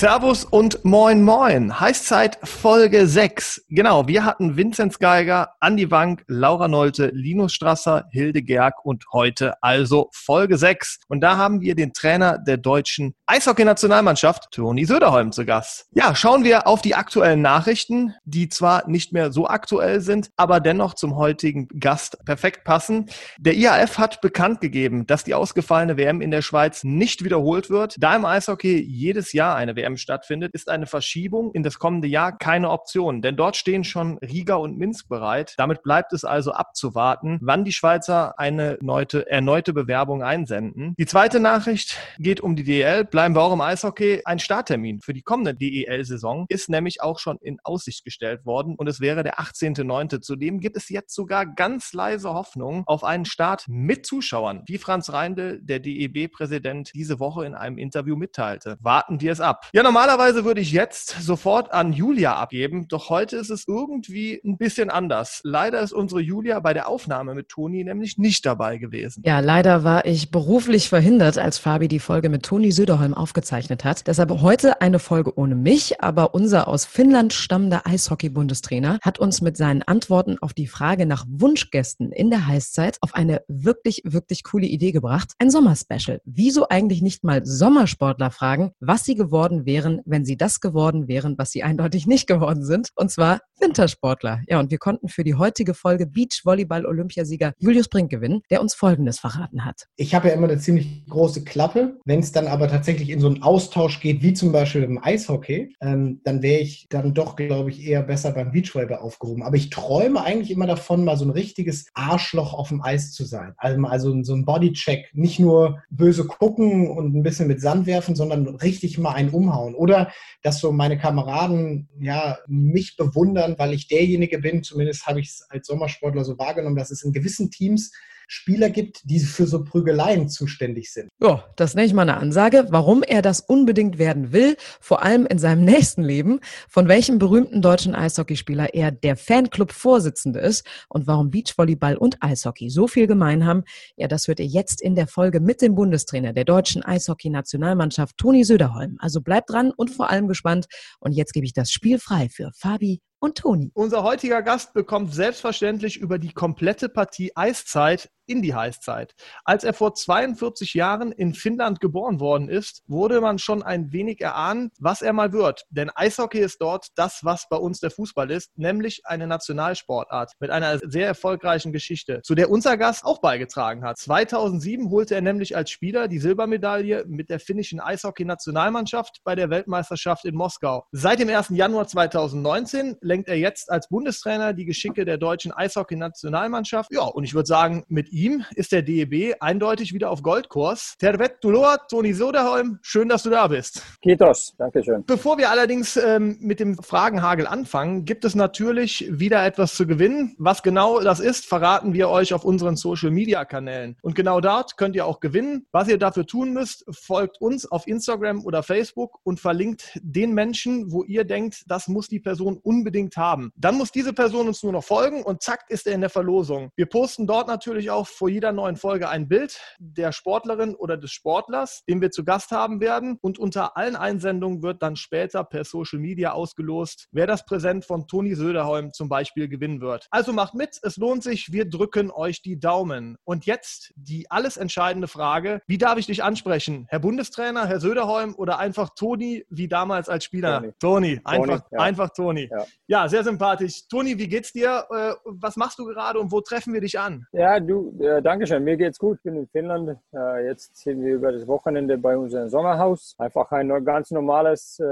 Servus und moin moin. Heißzeit Folge 6. Genau, wir hatten Vinzenz Geiger, Andi Wank, Laura Nolte, Linus Strasser, Hilde Gerg und heute also Folge 6. Und da haben wir den Trainer der deutschen Eishockey-Nationalmannschaft, Toni Söderholm, zu Gast. Ja, schauen wir auf die aktuellen Nachrichten, die zwar nicht mehr so aktuell sind, aber dennoch zum heutigen Gast perfekt passen. Der IAF hat bekannt gegeben, dass die ausgefallene WM in der Schweiz nicht wiederholt wird, da im Eishockey jedes Jahr eine WM WM stattfindet, ist eine Verschiebung in das kommende Jahr keine Option, denn dort stehen schon Riga und Minsk bereit. Damit bleibt es also abzuwarten, wann die Schweizer eine erneute, erneute Bewerbung einsenden. Die zweite Nachricht geht um die DEL. Bleiben wir auch im Eishockey. Ein Starttermin für die kommende DEL-Saison ist nämlich auch schon in Aussicht gestellt worden und es wäre der 18.09. Zudem gibt es jetzt sogar ganz leise Hoffnung auf einen Start mit Zuschauern, wie Franz Reindl, der DEB-Präsident, diese Woche in einem Interview mitteilte. Warten wir es ab. Ja, normalerweise würde ich jetzt sofort an Julia abgeben, doch heute ist es irgendwie ein bisschen anders. Leider ist unsere Julia bei der Aufnahme mit Toni nämlich nicht dabei gewesen. Ja, leider war ich beruflich verhindert, als Fabi die Folge mit Toni Söderholm aufgezeichnet hat. Deshalb heute eine Folge ohne mich, aber unser aus Finnland stammender Eishockey-Bundestrainer hat uns mit seinen Antworten auf die Frage nach Wunschgästen in der Heißzeit auf eine wirklich, wirklich coole Idee gebracht. Ein Sommerspecial. Wieso eigentlich nicht mal Sommersportler fragen, was sie geworden wären, wenn sie das geworden wären, was sie eindeutig nicht geworden sind, und zwar Wintersportler. Ja, und wir konnten für die heutige Folge Beachvolleyball-Olympiasieger Julius Brink gewinnen, der uns Folgendes verraten hat. Ich habe ja immer eine ziemlich große Klappe. Wenn es dann aber tatsächlich in so einen Austausch geht, wie zum Beispiel im Eishockey, ähm, dann wäre ich dann doch, glaube ich, eher besser beim Beachvolleyball aufgehoben. Aber ich träume eigentlich immer davon, mal so ein richtiges Arschloch auf dem Eis zu sein. Also, also so ein Bodycheck. Nicht nur böse gucken und ein bisschen mit Sand werfen, sondern richtig mal einen umhauen. Oder dass so meine Kameraden ja mich bewundern, weil ich derjenige bin, zumindest habe ich es als Sommersportler so wahrgenommen, dass es in gewissen Teams Spieler gibt, die für so Prügeleien zuständig sind. Ja, das nenne ich mal eine Ansage, warum er das unbedingt werden will, vor allem in seinem nächsten Leben, von welchem berühmten deutschen Eishockeyspieler er der Fanclub-Vorsitzende ist und warum Beachvolleyball und Eishockey so viel gemein haben, ja, das hört ihr jetzt in der Folge mit dem Bundestrainer der deutschen Eishockey-Nationalmannschaft, Toni Söderholm. Also bleibt dran und vor allem gespannt. Und jetzt gebe ich das Spiel frei für Fabi und Toni. Unser heutiger Gast bekommt selbstverständlich über die komplette Partie Eiszeit in die Heißzeit. Als er vor 42 Jahren in Finnland geboren worden ist, wurde man schon ein wenig erahnen, was er mal wird. Denn Eishockey ist dort das, was bei uns der Fußball ist, nämlich eine Nationalsportart mit einer sehr erfolgreichen Geschichte, zu der unser Gast auch beigetragen hat. 2007 holte er nämlich als Spieler die Silbermedaille mit der finnischen Eishockey-Nationalmannschaft bei der Weltmeisterschaft in Moskau. Seit dem 1. Januar 2019 lenkt er jetzt als Bundestrainer die Geschicke der deutschen Eishockey-Nationalmannschaft. Ja, und ich würde sagen, mit ihm ist der DEB eindeutig wieder auf Goldkurs. Tervetuloa, Toni Soderholm, schön, dass du da bist. Kitos, danke schön. Bevor wir allerdings ähm, mit dem Fragenhagel anfangen, gibt es natürlich wieder etwas zu gewinnen. Was genau das ist, verraten wir euch auf unseren Social-Media-Kanälen. Und genau dort könnt ihr auch gewinnen. Was ihr dafür tun müsst, folgt uns auf Instagram oder Facebook und verlinkt den Menschen, wo ihr denkt, das muss die Person unbedingt haben. Dann muss diese Person uns nur noch folgen und zack ist er in der Verlosung. Wir posten dort natürlich auch vor jeder neuen Folge ein Bild der Sportlerin oder des Sportlers, den wir zu Gast haben werden. Und unter allen Einsendungen wird dann später per Social Media ausgelost, wer das Präsent von Toni Söderholm zum Beispiel gewinnen wird. Also macht mit, es lohnt sich, wir drücken euch die Daumen. Und jetzt die alles entscheidende Frage, wie darf ich dich ansprechen? Herr Bundestrainer, Herr Söderholm oder einfach Toni wie damals als Spieler? Toni, Toni einfach, Toni, ja. einfach Toni. Ja. ja. sehr sympathisch. Toni, wie geht's dir? Äh, was machst du gerade und wo treffen wir dich an? Ja, du, äh, Dankeschön, mir geht's gut. Ich bin in Finnland. Äh, jetzt sind wir über das Wochenende bei unserem Sommerhaus. Einfach ein ganz normales äh,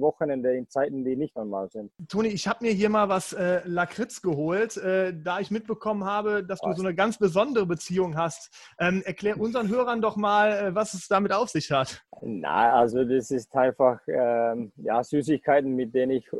Wochenende in Zeiten, die nicht normal sind. Toni, ich habe mir hier mal was äh, Lakritz geholt, äh, da ich mitbekommen habe, dass was? du so eine ganz besondere Beziehung hast. Ähm, erklär unseren Hörern doch mal, äh, was es damit auf sich hat. Na, also das ist einfach ähm, ja, Süßigkeiten, mit denen ich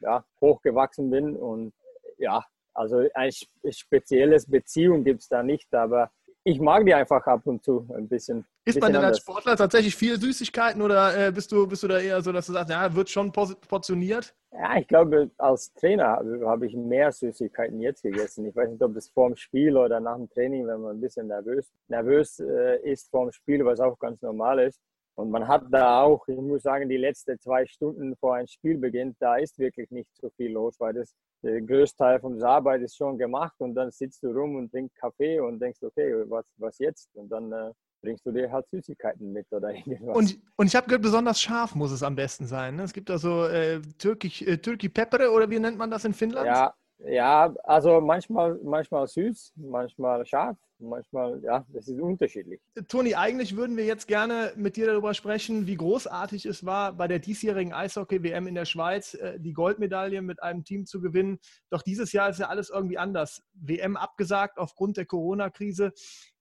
ja, hochgewachsen bin und ja, also ein spezielles Beziehung gibt es da nicht, aber ich mag die einfach ab und zu ein bisschen. Ist man denn als Sportler tatsächlich viel Süßigkeiten oder äh, bist, du, bist du da eher so, dass du sagst, ja, wird schon portioniert? Ja, ich glaube, als Trainer habe ich mehr Süßigkeiten jetzt gegessen. Ich weiß nicht, ob das vor dem Spiel oder nach dem Training, wenn man ein bisschen nervös, nervös äh, ist vor dem Spiel, was auch ganz normal ist. Und man hat da auch, ich muss sagen, die letzten zwei Stunden vor ein Spiel beginnt, da ist wirklich nicht so viel los, weil das der größte Teil vom Arbeit ist schon gemacht und dann sitzt du rum und trinkst Kaffee und denkst, okay, was, was jetzt? Und dann äh, bringst du dir halt Süßigkeiten mit oder irgendwas. Und, und ich habe gehört, besonders scharf muss es am besten sein. Ne? Es gibt da so äh, Türkisch, äh, Türki Peppere oder wie nennt man das in Finnland? Ja, ja, also manchmal, manchmal süß, manchmal scharf, manchmal, ja, das ist unterschiedlich. Toni, eigentlich würden wir jetzt gerne mit dir darüber sprechen, wie großartig es war, bei der diesjährigen Eishockey-WM in der Schweiz äh, die Goldmedaille mit einem Team zu gewinnen. Doch dieses Jahr ist ja alles irgendwie anders. WM abgesagt aufgrund der Corona-Krise.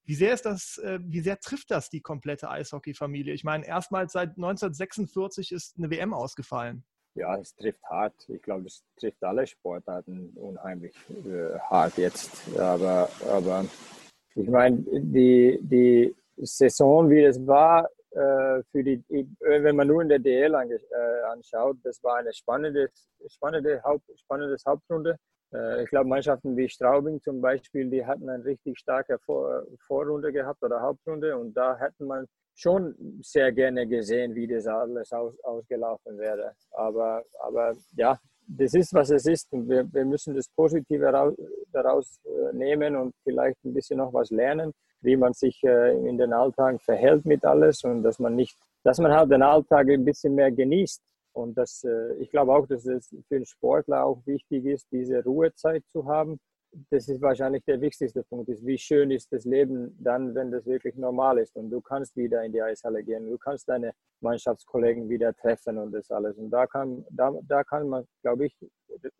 Wie sehr ist das, äh, wie sehr trifft das die komplette Eishockey-Familie? Ich meine, erstmals seit 1946 ist eine WM ausgefallen ja, es trifft hart. Ich glaube, es trifft alle Sportarten unheimlich äh, hart jetzt. Aber, aber ich meine, die, die Saison, wie es war, äh, für die, wenn man nur in der DL ange, äh, anschaut, das war eine spannende, spannende, Haupt, spannende Hauptrunde. Äh, ich glaube, Mannschaften wie Straubing zum Beispiel, die hatten eine richtig starke Vor Vorrunde gehabt oder Hauptrunde und da hätte man schon sehr gerne gesehen, wie das alles aus, ausgelaufen wäre. Aber, aber ja, das ist, was es ist. Und wir, wir müssen das Positive daraus, daraus äh, nehmen und vielleicht ein bisschen noch was lernen, wie man sich äh, in den Alltag verhält mit alles und dass man nicht, dass man halt den Alltag ein bisschen mehr genießt. Und das, äh, ich glaube auch, dass es für einen Sportler auch wichtig ist, diese Ruhezeit zu haben das ist wahrscheinlich der wichtigste Punkt, ist, wie schön ist das Leben dann, wenn das wirklich normal ist und du kannst wieder in die Eishalle gehen, du kannst deine Mannschaftskollegen wieder treffen und das alles. Und da kann, da, da kann man, glaube ich,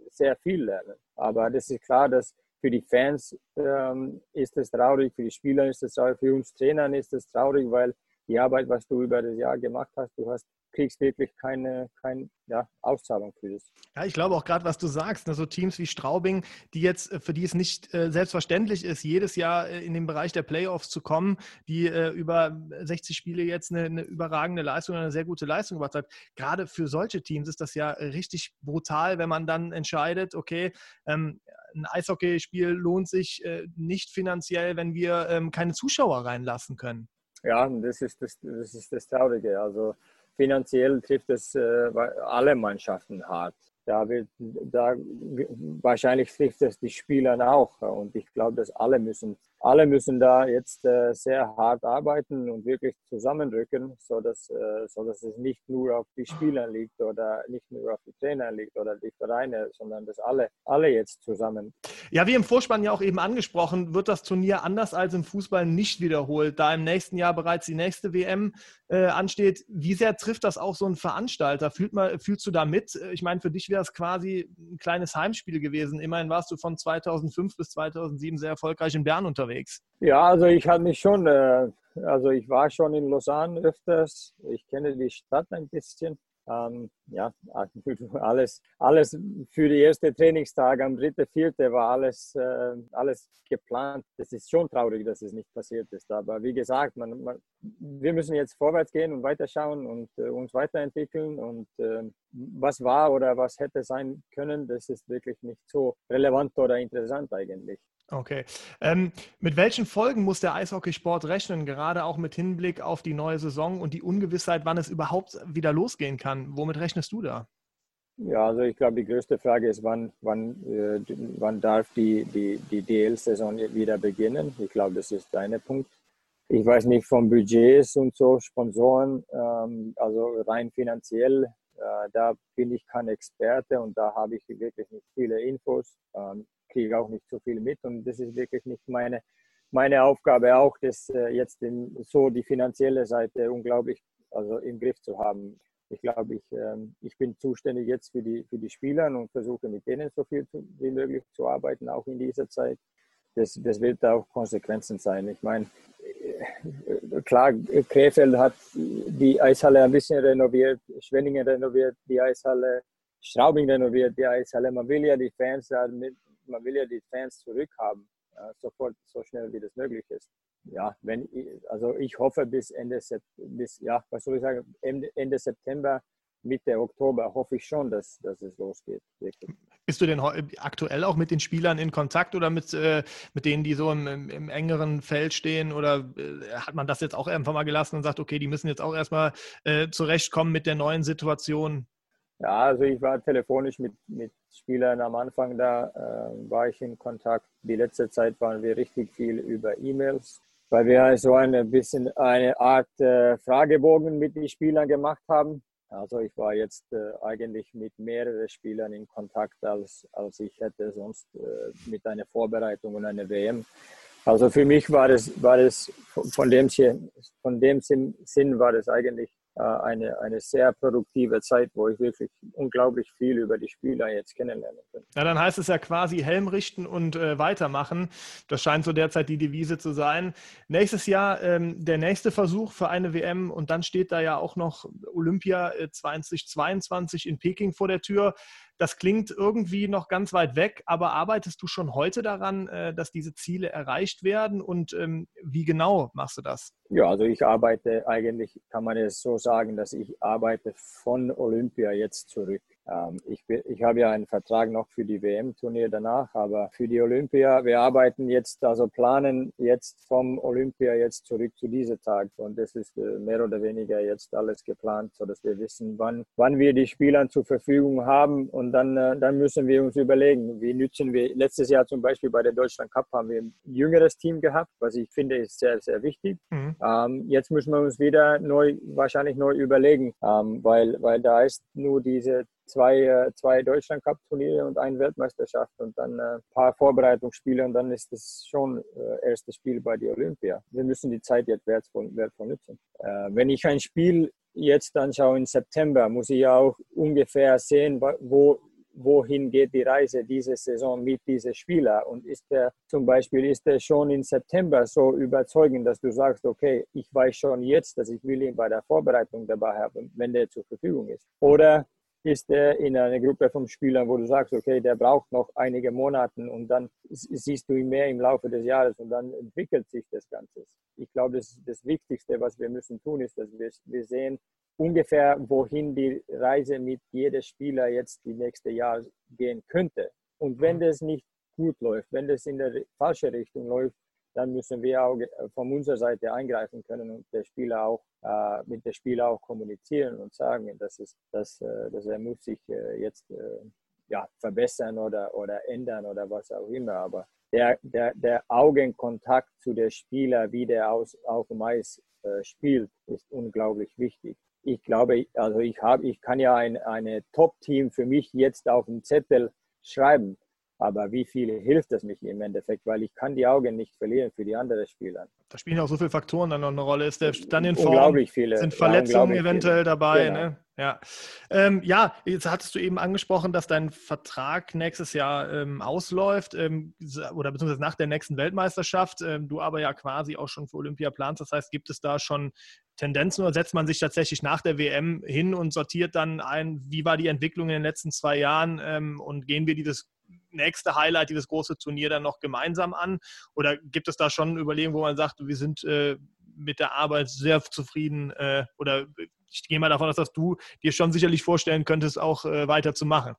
sehr viel lernen. Aber das ist klar, dass für die Fans ähm, ist es traurig, für die Spieler ist es traurig, für uns Trainern ist es traurig, weil die Arbeit, was du über das Jahr gemacht hast, du hast kriegst wirklich keine, keine ja, Auszahlung für das. Ja, ich glaube auch gerade, was du sagst, ne, so Teams wie Straubing, die jetzt, äh, für die es nicht äh, selbstverständlich ist, jedes Jahr äh, in den Bereich der Playoffs zu kommen, die äh, über 60 Spiele jetzt eine, eine, überragende Leistung, eine sehr gute Leistung gemacht hat. Gerade für solche Teams ist das ja richtig brutal, wenn man dann entscheidet, okay, ähm, ein Eishockeyspiel lohnt sich äh, nicht finanziell, wenn wir ähm, keine Zuschauer reinlassen können. Ja, das ist das, das ist das Traurige. Also finanziell trifft es äh, alle Mannschaften hart. Da wird, da wahrscheinlich trifft es die Spieler auch. Und ich glaube, dass alle müssen alle müssen da jetzt äh, sehr hart arbeiten und wirklich zusammenrücken, sodass, äh, sodass es nicht nur auf die Spieler liegt oder nicht nur auf die Trainer liegt oder die Vereine, sondern dass alle, alle jetzt zusammen. Ja, wie im Vorspann ja auch eben angesprochen, wird das Turnier anders als im Fußball nicht wiederholt, da im nächsten Jahr bereits die nächste WM äh, ansteht. Wie sehr trifft das auch so ein Veranstalter? Fühlt mal, fühlst du da mit? Ich meine, für dich wäre es quasi ein kleines Heimspiel gewesen. Immerhin warst du von 2005 bis 2007 sehr erfolgreich in Bern unterwegs unterwegs? Ja, also ich habe mich schon, äh, also ich war schon in Lausanne öfters. Ich kenne die Stadt ein bisschen. Ähm, ja, alles, alles für die erste Trainingstag am 3.4. war alles, äh, alles geplant. Es ist schon traurig, dass es nicht passiert ist. Aber wie gesagt, man, man, wir müssen jetzt vorwärts gehen und weiterschauen und äh, uns weiterentwickeln. Und äh, was war oder was hätte sein können, das ist wirklich nicht so relevant oder interessant eigentlich. Okay. Ähm, mit welchen Folgen muss der Eishockeysport rechnen, gerade auch mit Hinblick auf die neue Saison und die Ungewissheit, wann es überhaupt wieder losgehen kann? Womit rechnest du da? Ja, also ich glaube, die größte Frage ist, wann, wann, äh, wann darf die, die, die DL-Saison wieder beginnen? Ich glaube, das ist dein Punkt. Ich weiß nicht von Budgets und so, Sponsoren, ähm, also rein finanziell, äh, da bin ich kein Experte und da habe ich wirklich nicht viele Infos. Ähm, kriege auch nicht so viel mit und das ist wirklich nicht meine, meine Aufgabe auch, das äh, jetzt in, so die finanzielle Seite unglaublich also im Griff zu haben. Ich glaube, ich, ähm, ich bin zuständig jetzt für die, für die Spieler und versuche mit denen so viel zu, wie möglich zu arbeiten, auch in dieser Zeit. Das, das wird auch Konsequenzen sein. Ich meine, äh, klar, Krefeld hat die Eishalle ein bisschen renoviert, Schwenningen renoviert, die Eishalle, Straubing renoviert, die Eishalle. Man will ja die Fans da mit, man will ja die Fans zurückhaben, sofort, so schnell wie das möglich ist. Ja, wenn, also ich hoffe bis Ende, bis, ja, was soll ich sagen, Ende, Ende September, Mitte Oktober hoffe ich schon, dass, dass es losgeht. Wirklich. Bist du denn aktuell auch mit den Spielern in Kontakt oder mit, äh, mit denen, die so im, im, im engeren Feld stehen? Oder äh, hat man das jetzt auch einfach mal gelassen und sagt, okay, die müssen jetzt auch erstmal äh, zurechtkommen mit der neuen Situation? Ja, also ich war telefonisch mit, mit Spielern am Anfang da, äh, war ich in Kontakt. Die letzte Zeit waren wir richtig viel über E-Mails, weil wir so ein bisschen eine Art äh, Fragebogen mit den Spielern gemacht haben. Also ich war jetzt äh, eigentlich mit mehreren Spielern in Kontakt, als, als ich hätte sonst äh, mit einer Vorbereitung und einer WM. Also für mich war es, war es von dem, von dem Sinn war es eigentlich eine, eine sehr produktive Zeit, wo ich wirklich unglaublich viel über die Spieler jetzt kennenlernen kann. Na, dann heißt es ja quasi Helm richten und äh, weitermachen. Das scheint so derzeit die Devise zu sein. Nächstes Jahr ähm, der nächste Versuch für eine WM und dann steht da ja auch noch Olympia 2022 äh, in Peking vor der Tür. Das klingt irgendwie noch ganz weit weg, aber arbeitest du schon heute daran, äh, dass diese Ziele erreicht werden und ähm, wie genau machst du das? Ja, also ich arbeite eigentlich, kann man es so sagen, dass ich arbeite von Olympia jetzt zurück. Ähm, ich, ich habe ja einen Vertrag noch für die WM-Turnier danach, aber für die Olympia, wir arbeiten jetzt, also planen jetzt vom Olympia jetzt zurück zu diesem Tag und das ist äh, mehr oder weniger jetzt alles geplant, sodass wir wissen, wann, wann wir die Spieler zur Verfügung haben und dann, äh, dann müssen wir uns überlegen, wie nützen wir, letztes Jahr zum Beispiel bei der Deutschland Cup haben wir ein jüngeres Team gehabt, was ich finde ist sehr, sehr wichtig. Mhm. Ähm, jetzt müssen wir uns wieder neu, wahrscheinlich neu überlegen, ähm, weil, weil da ist nur diese zwei, äh, zwei Deutschland-Cup-Turniere und eine Weltmeisterschaft und dann ein äh, paar Vorbereitungsspiele und dann ist es schon äh, erstes Spiel bei der Olympia. Wir müssen die Zeit jetzt wertvoll, wertvoll nutzen. Äh, wenn ich ein Spiel jetzt anschaue im September, muss ich auch ungefähr sehen, wo, wohin geht die Reise diese Saison mit diesen Spielern und ist der zum Beispiel ist der schon im September so überzeugend, dass du sagst, okay, ich weiß schon jetzt, dass ich will ihn bei der Vorbereitung dabei haben, wenn der zur Verfügung ist. Oder ist er in einer Gruppe von Spielern, wo du sagst, okay, der braucht noch einige Monate und dann siehst du ihn mehr im Laufe des Jahres und dann entwickelt sich das Ganze. Ich glaube, das, das Wichtigste, was wir müssen tun, ist, dass wir, wir sehen ungefähr, wohin die Reise mit jedem Spieler jetzt die nächste Jahr gehen könnte. Und wenn mhm. das nicht gut läuft, wenn das in der falsche Richtung läuft, dann müssen wir auch äh, von unserer Seite eingreifen können und der Spieler auch äh, mit dem Spieler auch kommunizieren und sagen, dass, es, dass, äh, dass er muss sich äh, jetzt äh, ja, verbessern oder, oder ändern oder was auch immer. Aber der, der, der Augenkontakt zu der Spieler, wie der aus, auf dem Eis äh, spielt, ist unglaublich wichtig. Ich glaube, also ich, hab, ich kann ja ein eine Top-Team für mich jetzt auf dem Zettel schreiben aber wie viel hilft es mich im Endeffekt? Weil ich kann die Augen nicht verlieren für die anderen Spieler. Da spielen auch so viele Faktoren dann noch eine Rolle. Ist der dann in Form? Unglaublich viele. Sind Verletzungen ja, eventuell viele. dabei? Genau. Ne? Ja. Ähm, ja, jetzt hattest du eben angesprochen, dass dein Vertrag nächstes Jahr ähm, ausläuft ähm, oder beziehungsweise nach der nächsten Weltmeisterschaft. Ähm, du aber ja quasi auch schon für Olympia planst. Das heißt, gibt es da schon Tendenzen oder setzt man sich tatsächlich nach der WM hin und sortiert dann ein, wie war die Entwicklung in den letzten zwei Jahren ähm, und gehen wir dieses nächste Highlight, dieses große Turnier dann noch gemeinsam an? Oder gibt es da schon Überlegungen, wo man sagt, wir sind äh, mit der Arbeit sehr zufrieden äh, oder ich gehe mal davon aus, dass du dir schon sicherlich vorstellen könntest, auch äh, weiterzumachen.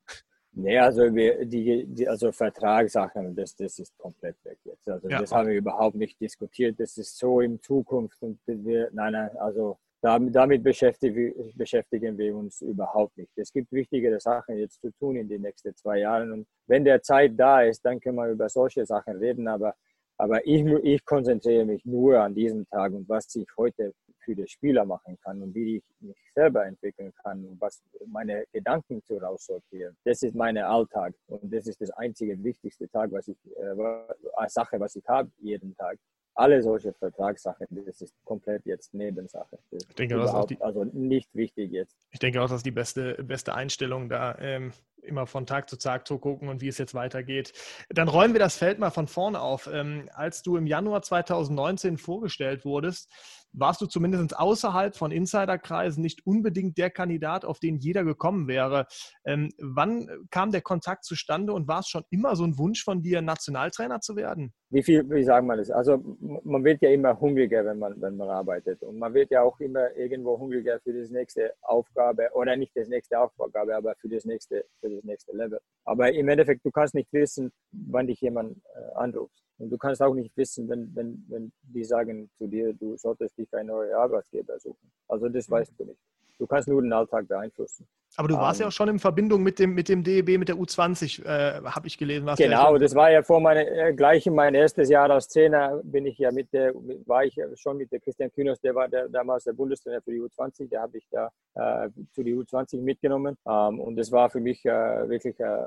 Nee, also wir, die, die, also Vertragssachen, das, das ist komplett weg jetzt. Also ja. das haben wir überhaupt nicht diskutiert. Das ist so in Zukunft und wir, nein, nein, also damit, damit beschäftigen, beschäftigen wir uns überhaupt nicht. Es gibt wichtigere Sachen jetzt zu tun in den nächsten zwei Jahren. Und wenn der Zeit da ist, dann können wir über solche Sachen reden. Aber, aber ich, ich konzentriere mich nur an diesem Tag und was ich heute für die Spieler machen kann und wie ich mich selber entwickeln kann und was meine Gedanken zu raussortieren. Das ist mein Alltag und das ist das einzige wichtigste Tag, was ich, äh, Sache, was ich habe jeden Tag alle solche Vertragssachen, das ist komplett jetzt Nebensache. Ich denke, das ist die, also nicht wichtig jetzt. Ich denke auch, dass die beste, beste Einstellung da ähm, immer von Tag zu Tag zu gucken und wie es jetzt weitergeht. Dann räumen wir das Feld mal von vorne auf. Ähm, als du im Januar 2019 vorgestellt wurdest, warst du zumindest außerhalb von Insiderkreisen nicht unbedingt der Kandidat, auf den jeder gekommen wäre. Ähm, wann kam der Kontakt zustande und war es schon immer so ein Wunsch von dir, Nationaltrainer zu werden? Wie viel, wie sagen wir das? Also man wird ja immer hungriger, wenn man, wenn man arbeitet. Und man wird ja auch immer irgendwo hungriger für das nächste Aufgabe oder nicht das nächste Aufgabe, aber für das nächste, für das nächste Level. Aber im Endeffekt, du kannst nicht wissen, wann dich jemand äh, anruft. Und du kannst auch nicht wissen, wenn, wenn, wenn die sagen zu dir, du solltest dich einen neuen Arbeitgeber suchen. Also das mhm. weißt du nicht. Du kannst nur den Alltag beeinflussen. Aber du warst um, ja ähm. auch schon in Verbindung mit dem, mit dem DEB, mit der U20, äh, habe ich gelesen. genau, ja das war ja vor meiner, äh, gleich in mein erstes Jahr als Trainer bin ich ja mit der, war ich schon mit der Christian Kühners, der war der, damals der Bundestrainer für die U20, der habe ich da äh, zu die U20 mitgenommen. Ähm, und das war für mich äh, wirklich äh,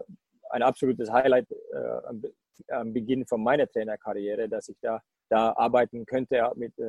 ein absolutes Highlight äh, am, Beginn von meiner Trainerkarriere, dass ich da, da arbeiten könnte mit, äh,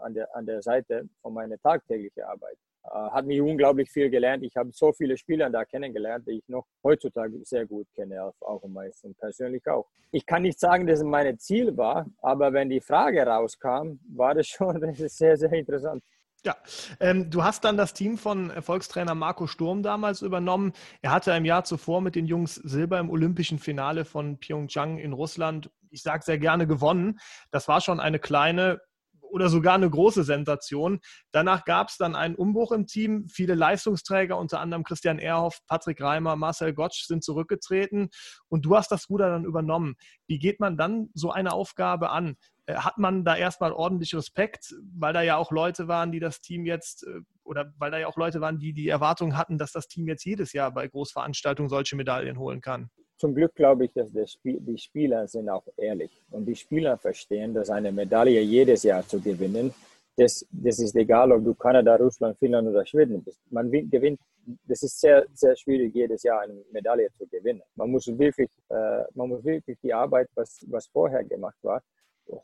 an, der, an der Seite von meiner tagtäglichen Arbeit. Äh, hat mich unglaublich viel gelernt. Ich habe so viele Spieler da kennengelernt, die ich noch heutzutage sehr gut kenne, auch am meisten persönlich auch. Ich kann nicht sagen, dass es mein Ziel war, aber wenn die Frage rauskam, war das schon das sehr, sehr interessant. Ja, ähm, du hast dann das Team von Erfolgstrainer Marco Sturm damals übernommen. Er hatte im Jahr zuvor mit den Jungs Silber im olympischen Finale von Pyeongchang in Russland, ich sage sehr gerne, gewonnen. Das war schon eine kleine oder sogar eine große Sensation. Danach gab es dann einen Umbruch im Team. Viele Leistungsträger, unter anderem Christian Ehrhoff, Patrick Reimer, Marcel Gottsch sind zurückgetreten und du hast das Ruder dann übernommen. Wie geht man dann so eine Aufgabe an? Äh, hat man da erstmal ordentlich Respekt, weil da ja auch Leute waren, die das Team jetzt, äh, oder weil da ja auch Leute waren, die die Erwartung hatten, dass das Team jetzt jedes Jahr bei Großveranstaltungen solche Medaillen holen kann? Zum Glück glaube ich, dass die Spieler sind auch ehrlich und die Spieler verstehen, dass eine Medaille jedes Jahr zu gewinnen, das, das ist egal, ob du Kanada, Russland, Finnland oder Schweden bist. Man gewinnt, das ist sehr, sehr schwierig, jedes Jahr eine Medaille zu gewinnen. Man muss wirklich, äh, man muss wirklich die Arbeit, was, was vorher gemacht war,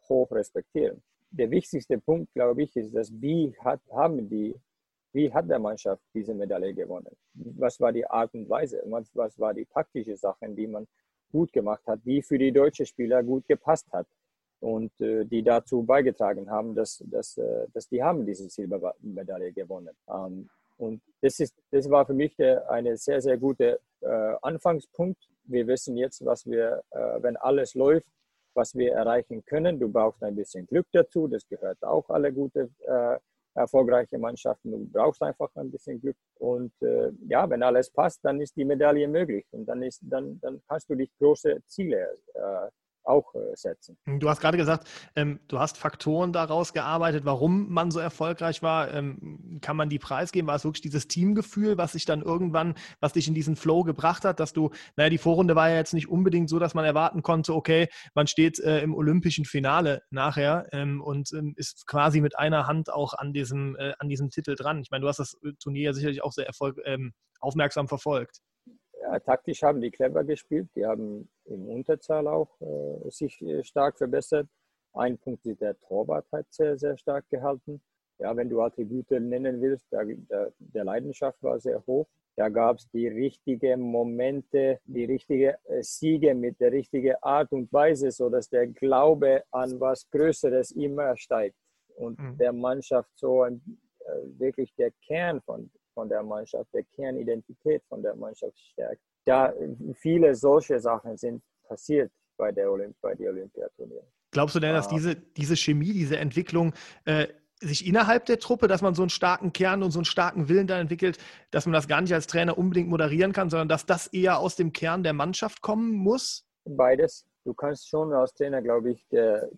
hoch respektieren. Der wichtigste Punkt, glaube ich, ist, dass wie hat, haben die, wie hat der Mannschaft diese Medaille gewonnen? Was war die Art und Weise? Was, was war die taktische Sachen, die man gut gemacht hat, die für die deutschen Spieler gut gepasst hat und äh, die dazu beigetragen haben, dass, dass, äh, dass die haben diese Silbermedaille gewonnen. Ähm, und das, ist, das war für mich eine sehr, sehr gute äh, Anfangspunkt. Wir wissen jetzt, was wir, äh, wenn alles läuft, was wir erreichen können. Du brauchst ein bisschen Glück dazu, das gehört auch alle gute, äh, erfolgreiche Mannschaften. Du brauchst einfach ein bisschen Glück. Und äh, ja, wenn alles passt, dann ist die Medaille möglich und dann, ist, dann, dann kannst du dich große Ziele äh, auch äh, setzen. Du hast gerade gesagt, ähm, du hast Faktoren daraus gearbeitet, warum man so erfolgreich war. Ähm, kann man die preisgeben? War es wirklich dieses Teamgefühl, was sich dann irgendwann, was dich in diesen Flow gebracht hat, dass du, naja, die Vorrunde war ja jetzt nicht unbedingt so, dass man erwarten konnte, okay, man steht äh, im olympischen Finale nachher ähm, und ähm, ist quasi mit einer Hand auch an diesem, äh, an diesem Titel dran. Ich meine, du hast das Turnier ja sicherlich auch sehr erfolg, ähm, aufmerksam verfolgt ja, taktisch haben die clever gespielt. Die haben im Unterzahl auch äh, sich äh, stark verbessert. Ein Punkt ist, der Torwart hat sehr, sehr stark gehalten. Ja, wenn du Attribute nennen willst, der, der, der Leidenschaft war sehr hoch. Da gab es die richtigen Momente, die richtigen äh, Siege mit der richtigen Art und Weise, sodass der Glaube an was Größeres immer steigt und mhm. der Mannschaft so ein, äh, wirklich der Kern von, von der Mannschaft, der Kernidentität von der Mannschaft stärkt. Da viele solche Sachen sind passiert bei der Olymp bei die Olympiaturniere. Glaubst du denn, dass ah. diese, diese Chemie, diese Entwicklung äh, sich innerhalb der Truppe, dass man so einen starken Kern und so einen starken Willen da entwickelt, dass man das gar nicht als Trainer unbedingt moderieren kann, sondern dass das eher aus dem Kern der Mannschaft kommen muss? Beides du kannst schon als Trainer, glaube ich, der,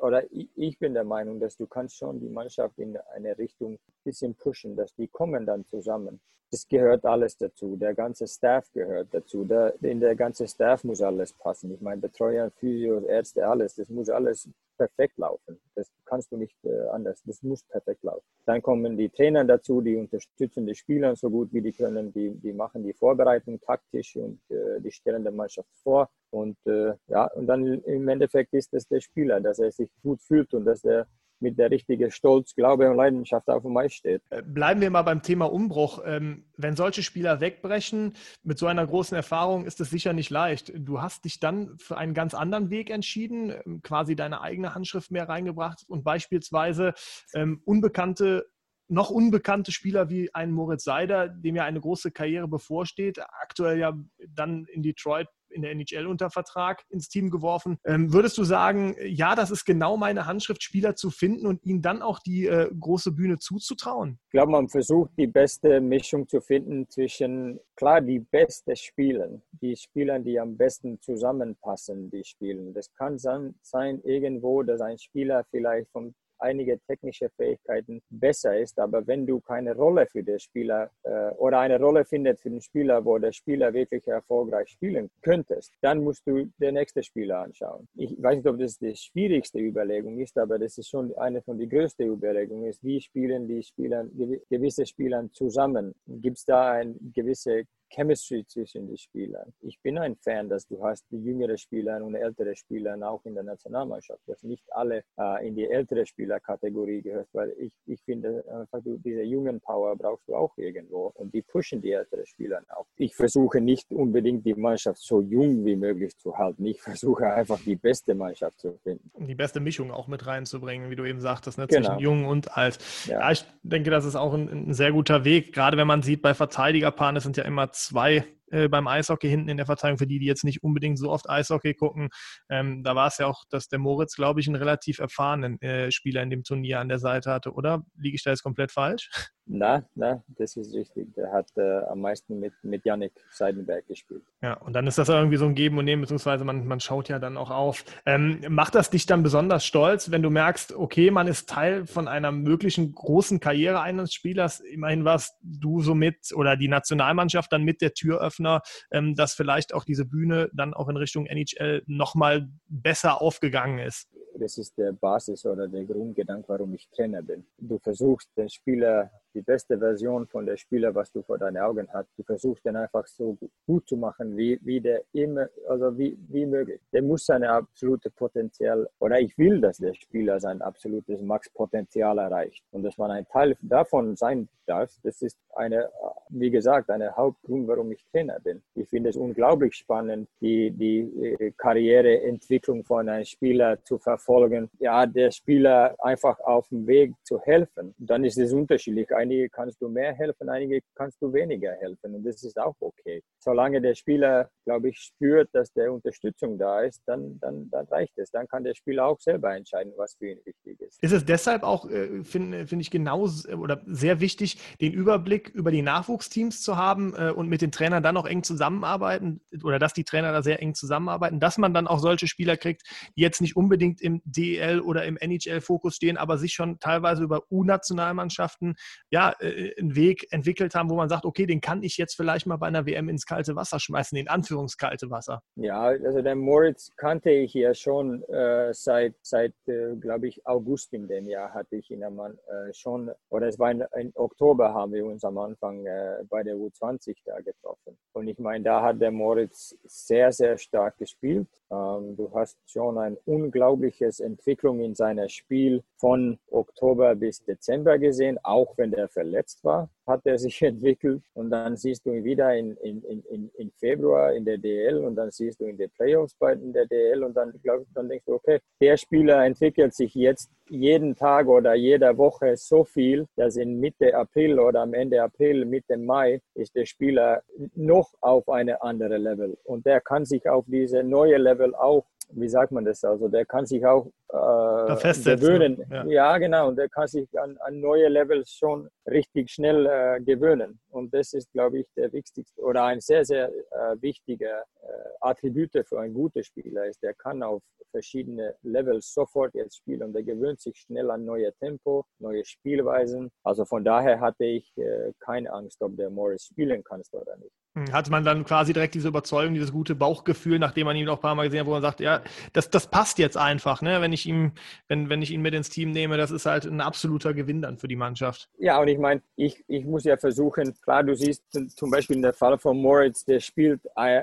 oder ich bin der Meinung, dass du kannst schon die Mannschaft in eine Richtung bisschen pushen, dass die kommen dann zusammen. Das gehört alles dazu. Der ganze Staff gehört dazu. Der, in der ganze Staff muss alles passen. Ich meine, Betreuer, Physio, Ärzte, alles. Das muss alles perfekt laufen. Das kannst du nicht äh, anders. Das muss perfekt laufen. Dann kommen die Trainer dazu, die unterstützen die Spieler so gut wie die können. Die, die machen die Vorbereitung taktisch und äh, die stellen der Mannschaft vor. Und äh, ja, und dann im Endeffekt ist es der Spieler, dass er sich gut fühlt und dass er mit der richtigen Stolz, Glaube und Leidenschaft auf dem Eis steht. Äh, bleiben wir mal beim Thema Umbruch. Ähm, wenn solche Spieler wegbrechen, mit so einer großen Erfahrung ist es sicher nicht leicht. Du hast dich dann für einen ganz anderen Weg entschieden, ähm, quasi deine eigene Handschrift mehr reingebracht und beispielsweise ähm, unbekannte noch unbekannte Spieler wie ein Moritz Seider, dem ja eine große Karriere bevorsteht, aktuell ja dann in Detroit in der NHL unter Vertrag ins Team geworfen. Ähm, würdest du sagen, ja, das ist genau meine Handschrift, Spieler zu finden und ihnen dann auch die äh, große Bühne zuzutrauen? Ich glaube, man versucht die beste Mischung zu finden zwischen, klar, die beste Spielen, die Spieler, die am besten zusammenpassen, die spielen. Das kann sein irgendwo, dass ein Spieler vielleicht vom einige technische Fähigkeiten besser ist. Aber wenn du keine Rolle für den Spieler äh, oder eine Rolle findet für den Spieler, wo der Spieler wirklich erfolgreich spielen könntest, dann musst du den nächsten Spieler anschauen. Ich weiß nicht, ob das die schwierigste Überlegung ist, aber das ist schon eine von den größten Überlegungen, ist, wie spielen die Spieler, gewisse Spieler zusammen? Gibt es da eine gewisse Chemistry zwischen den Spielern. Ich bin ein Fan, dass du hast die jüngere Spieler und ältere Spieler auch in der Nationalmannschaft, dass nicht alle äh, in die ältere Spielerkategorie gehört, weil ich, ich finde einfach, du, diese jungen Power brauchst du auch irgendwo und die pushen die älteren Spieler auch. Ich versuche nicht unbedingt die Mannschaft so jung wie möglich zu halten. Ich versuche einfach die beste Mannschaft zu finden. Um die beste Mischung auch mit reinzubringen, wie du eben sagtest, ne? zwischen genau. jung und alt. Ja. ja. ich denke, das ist auch ein, ein sehr guter Weg, gerade wenn man sieht, bei Verteidigerpaaren, es sind ja immer zwei äh, beim Eishockey hinten in der Verteidigung, für die, die jetzt nicht unbedingt so oft Eishockey gucken. Ähm, da war es ja auch, dass der Moritz, glaube ich, einen relativ erfahrenen äh, Spieler in dem Turnier an der Seite hatte, oder? Liege ich da jetzt komplett falsch? Na, na, das ist richtig. Der hat äh, am meisten mit, mit Yannick Seidenberg gespielt. Ja, und dann ist das irgendwie so ein Geben und Nehmen, beziehungsweise man, man schaut ja dann auch auf. Ähm, macht das dich dann besonders stolz, wenn du merkst, okay, man ist Teil von einer möglichen großen Karriere eines Spielers? Immerhin warst du so mit oder die Nationalmannschaft dann mit der Türöffner, ähm, dass vielleicht auch diese Bühne dann auch in Richtung NHL nochmal besser aufgegangen ist. Das ist der Basis oder der Grundgedanke, warum ich Trainer bin. Du versuchst, den Spieler die beste Version von der Spieler, was du vor deinen Augen hast. Du versuchst den einfach so gut zu machen, wie, wie der immer, also wie, wie möglich. Der muss seine absolute Potenzial, oder ich will, dass der Spieler sein absolutes Max-Potenzial erreicht. Und dass man ein Teil davon sein darf, das ist eine, wie gesagt, eine Hauptgrund, warum ich Trainer bin. Ich finde es unglaublich spannend, die, die äh, Karriereentwicklung von einem Spieler zu verfolgen. Ja, der Spieler einfach auf dem Weg zu helfen. Dann ist es unterschiedlich. Ein einige kannst du mehr helfen, einige kannst du weniger helfen und das ist auch okay. Solange der Spieler, glaube ich, spürt, dass der Unterstützung da ist, dann, dann, dann reicht es. Dann kann der Spieler auch selber entscheiden, was für ihn wichtig ist. Ist es deshalb auch, äh, finde find ich, genau oder sehr wichtig, den Überblick über die Nachwuchsteams zu haben äh, und mit den Trainern dann auch eng zusammenarbeiten oder dass die Trainer da sehr eng zusammenarbeiten, dass man dann auch solche Spieler kriegt, die jetzt nicht unbedingt im DEL oder im NHL-Fokus stehen, aber sich schon teilweise über U-Nationalmannschaften ja, äh, einen Weg entwickelt haben, wo man sagt, okay, den kann ich jetzt vielleicht mal bei einer WM ins kalte Wasser schmeißen, in Anführungskalte Wasser? Ja, also den Moritz kannte ich ja schon äh, seit, seit äh, glaube ich, August in dem Jahr hatte ich ihn am, äh, schon, oder es war in, in, Oktober haben wir uns am Anfang äh, bei der U20 da getroffen. Und ich meine, da hat der Moritz sehr, sehr stark gespielt. Ähm, du hast schon eine unglaubliche Entwicklung in seiner Spiel von Oktober bis Dezember gesehen, auch wenn der verletzt war, hat er sich entwickelt. Und dann siehst du ihn wieder in, in, in, in Februar in der DL und dann siehst du in den Playoffs bei der DL und dann, glaub, dann denkst du, okay, der Spieler entwickelt sich jetzt jeden Tag oder jeder Woche so viel, dass in Mitte April oder am Ende April, Mitte Mai ist der Spieler noch auf eine andere Level und der kann sich auf diese neue Level auch wie sagt man das? Also der kann sich auch äh, gewöhnen. Ja. ja. genau. Und der kann sich an, an neue Levels schon richtig schnell äh, gewöhnen. Und das ist, glaube ich, der wichtigste oder ein sehr, sehr äh, wichtiger äh, Attribut für einen guten Spieler ist, der kann auf verschiedene Levels sofort jetzt spielen und der gewöhnt sich schnell an neue Tempo, neue Spielweisen. Also von daher hatte ich äh, keine Angst, ob der Morris spielen kannst oder nicht. Hm, Hatte man dann quasi direkt diese Überzeugung, dieses gute Bauchgefühl, nachdem man ihn auch ein paar Mal gesehen hat, wo man sagt, ja, da, das, das passt jetzt einfach, ne? Wenn ich ihm, wenn, wenn ich ihn mit ins Team nehme, das ist halt ein absoluter Gewinn dann für die Mannschaft. Ja, und ich meine, ich, ich muss ja versuchen, klar, du siehst zum Beispiel in der Fall von Moritz, der spielt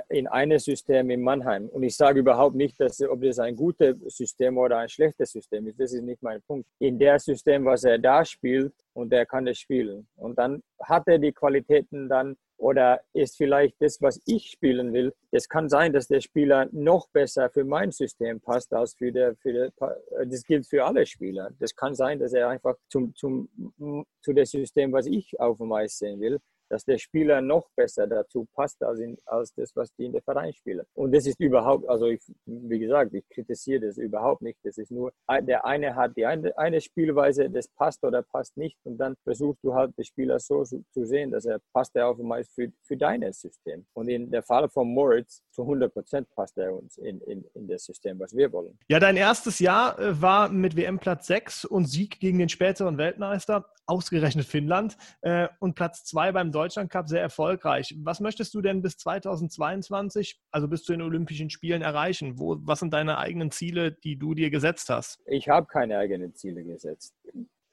in einem System in Mannheim. Und ich sage überhaupt nicht, dass, ob das ein gutes System oder ein schlechtes System ist. Das ist nicht mein Punkt. In der System, was er da spielt, und der kann das spielen. Und dann hat er die Qualitäten dann oder ist vielleicht das, was ich spielen will. Es kann sein, dass der Spieler noch besser für mein System passt als für der, für der das gilt für alle Spieler. Das kann sein, dass er einfach zum, zum, zu dem System, was ich auf dem Eis sehen will, dass der Spieler noch besser dazu passt als, in, als das, was die in der Verein spielen. Und das ist überhaupt, also ich, wie gesagt, ich kritisiere das überhaupt nicht. Das ist nur, der eine hat die eine, eine Spielweise, das passt oder passt nicht. Und dann versuchst du halt, den Spieler so zu, zu sehen, dass er passt er auf einmal für, für dein System. Und in der Fall von Moritz, zu 100 Prozent passt er uns in, in, in das System, was wir wollen. Ja, dein erstes Jahr äh, war mit WM Platz 6 und Sieg gegen den späteren Weltmeister ausgerechnet Finnland äh, und Platz zwei beim Deutschland Cup sehr erfolgreich. Was möchtest du denn bis 2022, also bis zu den Olympischen Spielen erreichen? Wo, was sind deine eigenen Ziele, die du dir gesetzt hast? Ich habe keine eigenen Ziele gesetzt.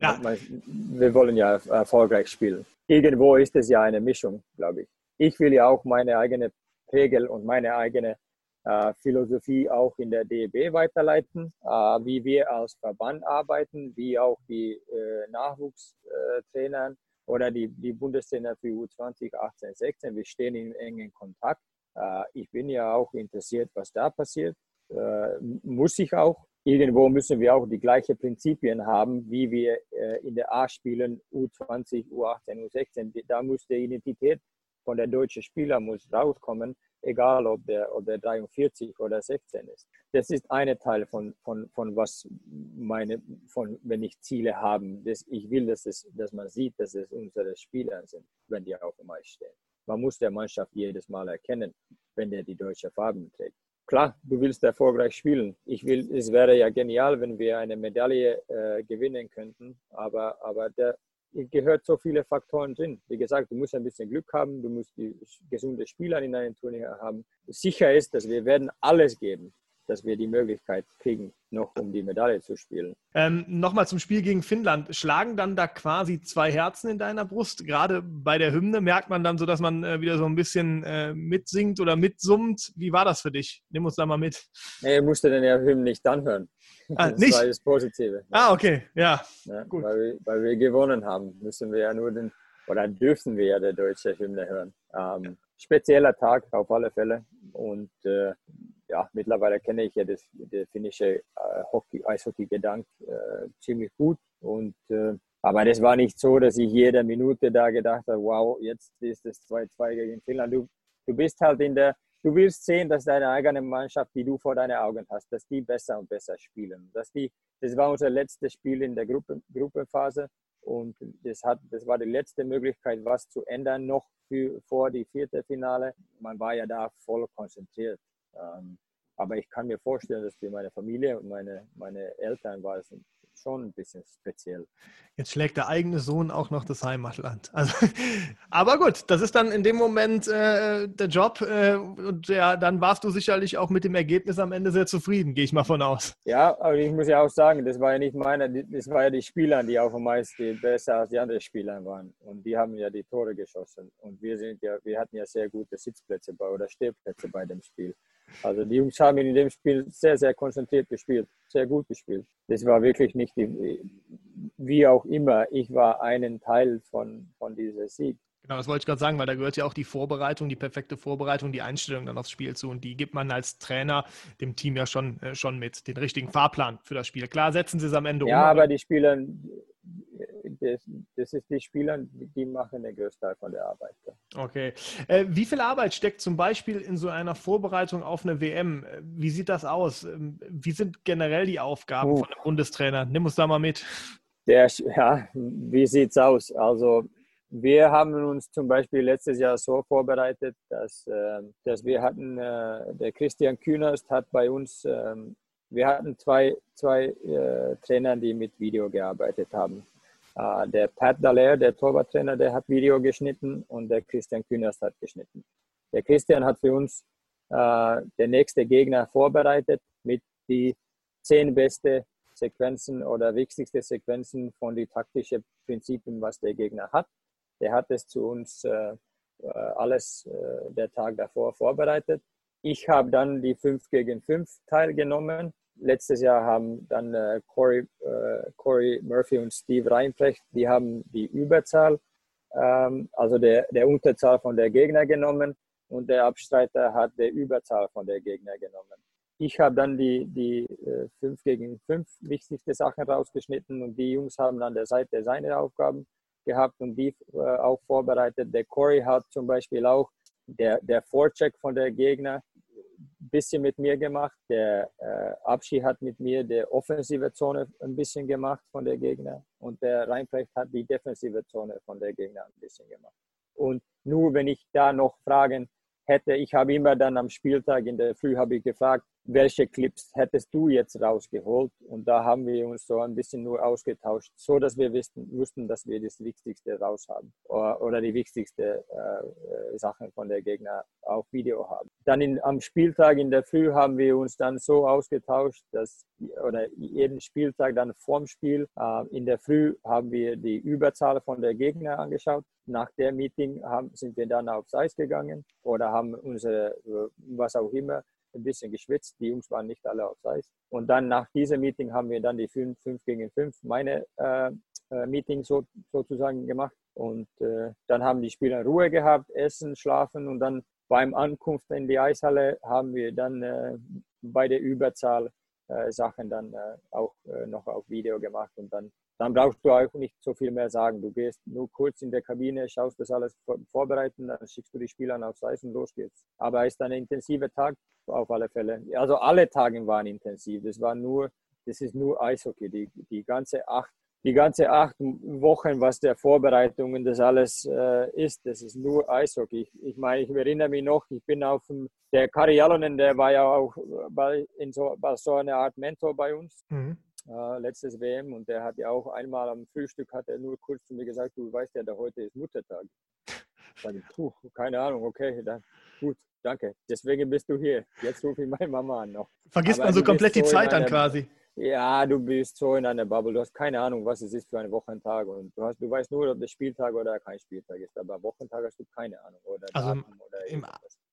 Ja. Wir wollen ja erfolgreich spielen. Irgendwo ist es ja eine Mischung, glaube ich. Ich will ja auch meine eigene Regel und meine eigene äh, Philosophie auch in der DEB weiterleiten, äh, wie wir als Verband arbeiten, wie auch die äh, Nachwuchstrainer oder die, die Bundestrainer für U20, 18, 16. Wir stehen in engen Kontakt. Äh, ich bin ja auch interessiert, was da passiert. Äh, muss ich auch. Irgendwo müssen wir auch die gleichen Prinzipien haben, wie wir äh, in der A spielen, U20, U18, U16. Da muss die Identität von der deutschen Spieler muss rauskommen egal ob der, ob der 43 oder 16 ist. Das ist eine Teil von, von, von was meine, von, wenn ich Ziele habe. Das, ich will, dass, es, dass man sieht, dass es unsere Spieler sind, wenn die auf dem Eis stehen. Man muss der Mannschaft jedes Mal erkennen, wenn der die deutsche Farben trägt. Klar, du willst erfolgreich spielen. Ich will, es wäre ja genial, wenn wir eine Medaille äh, gewinnen könnten, aber, aber der, gehört so viele Faktoren drin. Wie gesagt, du musst ein bisschen Glück haben, du musst die gesunde Spieler in einem Turnier haben. Sicher ist, dass wir werden alles geben, dass wir die Möglichkeit kriegen, noch um die Medaille zu spielen. Ähm, Nochmal zum Spiel gegen Finnland. Schlagen dann da quasi zwei Herzen in deiner Brust? Gerade bei der Hymne merkt man dann so, dass man äh, wieder so ein bisschen äh, mitsingt oder mitsummt. Wie war das für dich? Nimm uns da mal mit. Nee, ich musste den ja Hymne nicht anhören. Ah, das nicht? war das Positive. Ah, okay, ja. ja Gut. Weil, wir, weil wir gewonnen haben, müssen wir ja nur den, oder dürfen wir ja der deutsche Hymne hören. Ähm, spezieller Tag auf alle Fälle. Und äh, ja, mittlerweile kenne ich ja das, das finnische äh, Hockey, Eishockey-Gedank äh, ziemlich gut. Und, äh, aber das war nicht so, dass ich jede Minute da gedacht habe, wow, jetzt ist es 2-2 gegen Finnland. Du, du bist halt in der, du willst sehen, dass deine eigene Mannschaft, die du vor deinen Augen hast, dass die besser und besser spielen. Dass die, das war unser letztes Spiel in der Gruppe, Gruppenphase und das, hat, das war die letzte Möglichkeit, was zu ändern, noch für, vor die vierte Finale. Man war ja da voll konzentriert. Ähm, aber ich kann mir vorstellen, dass für meine Familie und meine, meine Eltern war es schon ein bisschen speziell. Jetzt schlägt der eigene Sohn auch noch das Heimatland. Also, aber gut, das ist dann in dem Moment äh, der Job äh, und ja, dann warst du sicherlich auch mit dem Ergebnis am Ende sehr zufrieden, gehe ich mal von aus. Ja, aber ich muss ja auch sagen, das war ja nicht meine, das war ja die Spieler, die auf dem meisten besser als die anderen Spieler waren und die haben ja die Tore geschossen und wir sind ja, wir hatten ja sehr gute Sitzplätze bei, oder Stehplätze bei dem Spiel. Also die Jungs haben in dem Spiel sehr, sehr konzentriert gespielt, sehr gut gespielt. Das war wirklich nicht, die, wie auch immer, ich war einen Teil von, von dieser Sieg. Genau, das wollte ich gerade sagen, weil da gehört ja auch die Vorbereitung, die perfekte Vorbereitung, die Einstellung dann aufs Spiel zu. Und die gibt man als Trainer dem Team ja schon, äh, schon mit, den richtigen Fahrplan für das Spiel. Klar, setzen sie es am Ende ja, um. Ja, aber die Spieler, das, das ist die Spieler, die machen den größten Teil von der Arbeit. Okay. Äh, wie viel Arbeit steckt zum Beispiel in so einer Vorbereitung auf eine WM? Wie sieht das aus? Ähm, wie sind generell die Aufgaben uh. von einem Bundestrainer? Nimm uns da mal mit. Der, ja, wie sieht es aus? Also wir haben uns zum Beispiel letztes Jahr so vorbereitet, dass, äh, dass wir hatten, äh, der Christian Kühnerst hat bei uns, äh, wir hatten zwei, zwei äh, Trainer, die mit Video gearbeitet haben. Uh, der Pat Dallaire, der Torwarttrainer, der hat Video geschnitten und der Christian Kühnerst hat geschnitten. Der Christian hat für uns äh, der nächste Gegner vorbereitet mit die zehn beste Sequenzen oder wichtigste Sequenzen von den taktischen Prinzipien, was der Gegner hat. Der hat es zu uns äh, äh alles äh, der Tag davor vorbereitet. Ich habe dann die 5 gegen 5 teilgenommen. Letztes Jahr haben dann äh, Corey, äh, Corey Murphy und Steve Reinprecht, die haben die Überzahl, ähm, also der, der Unterzahl von der Gegner genommen und der Abstreiter hat die Überzahl von der Gegner genommen. Ich habe dann die, die äh, 5 gegen 5 wichtigste Sachen rausgeschnitten und die Jungs haben an der Seite seine Aufgaben gehabt und die äh, auch vorbereitet. Der Corey hat zum Beispiel auch der, der Vorcheck von der Gegner ein bisschen mit mir gemacht. Der äh, Abschi hat mit mir die offensive Zone ein bisschen gemacht von der Gegner und der Reinprecht hat die defensive Zone von der Gegner ein bisschen gemacht. Und nur wenn ich da noch Fragen hätte, ich habe immer dann am Spieltag in der Früh habe ich gefragt, welche Clips hättest du jetzt rausgeholt? Und da haben wir uns so ein bisschen nur ausgetauscht, so dass wir wussten, wussten dass wir das Wichtigste raus haben oder die wichtigste äh, Sachen von der Gegner auf Video haben. Dann in, am Spieltag in der Früh haben wir uns dann so ausgetauscht, dass oder jeden Spieltag dann vorm Spiel äh, in der Früh haben wir die Überzahl von der Gegner angeschaut. Nach der Meeting haben, sind wir dann aufs Eis gegangen oder haben unsere was auch immer ein bisschen geschwitzt. Die Jungs waren nicht alle auf Eis. Und dann nach diesem Meeting haben wir dann die 5, 5 gegen 5 meine äh, äh, Meeting so, sozusagen gemacht. Und äh, dann haben die Spieler Ruhe gehabt, Essen, Schlafen und dann beim Ankunft in die Eishalle haben wir dann äh, bei der Überzahl äh, Sachen dann äh, auch noch auf Video gemacht und dann dann brauchst du auch nicht so viel mehr sagen. Du gehst nur kurz in der Kabine, schaust das alles vorbereiten, dann schickst du die Spieler aufs Eis und los geht's. Aber es ist ein intensiver Tag auf alle Fälle. Also alle Tage waren intensiv. Das war nur, das ist nur Eishockey. Die, die ganze acht, die ganze acht Wochen, was der Vorbereitungen das alles äh, ist, das ist nur Eishockey. Ich, ich meine, ich erinnere mich noch, ich bin auf dem, der Kari Jalonen, der war ja auch bei, in so, war so eine Art Mentor bei uns. Mhm äh, letztes WM und der hat ja auch einmal am Frühstück hat er nur kurz zu mir gesagt, du weißt ja, der heute ist Muttertag. Ich, puh, keine Ahnung, okay, dann gut, danke. Deswegen bist du hier. Jetzt rufe ich meine Mama an noch. Vergisst Aber man so komplett die Zeit dann quasi. Ja, du bist so in einer Bubble. Du hast keine Ahnung, was es ist für ein Wochentag. Und du, hast, du weißt nur, ob das Spieltag oder kein Spieltag ist. Aber Wochentag hast du keine Ahnung. Oder also oder im,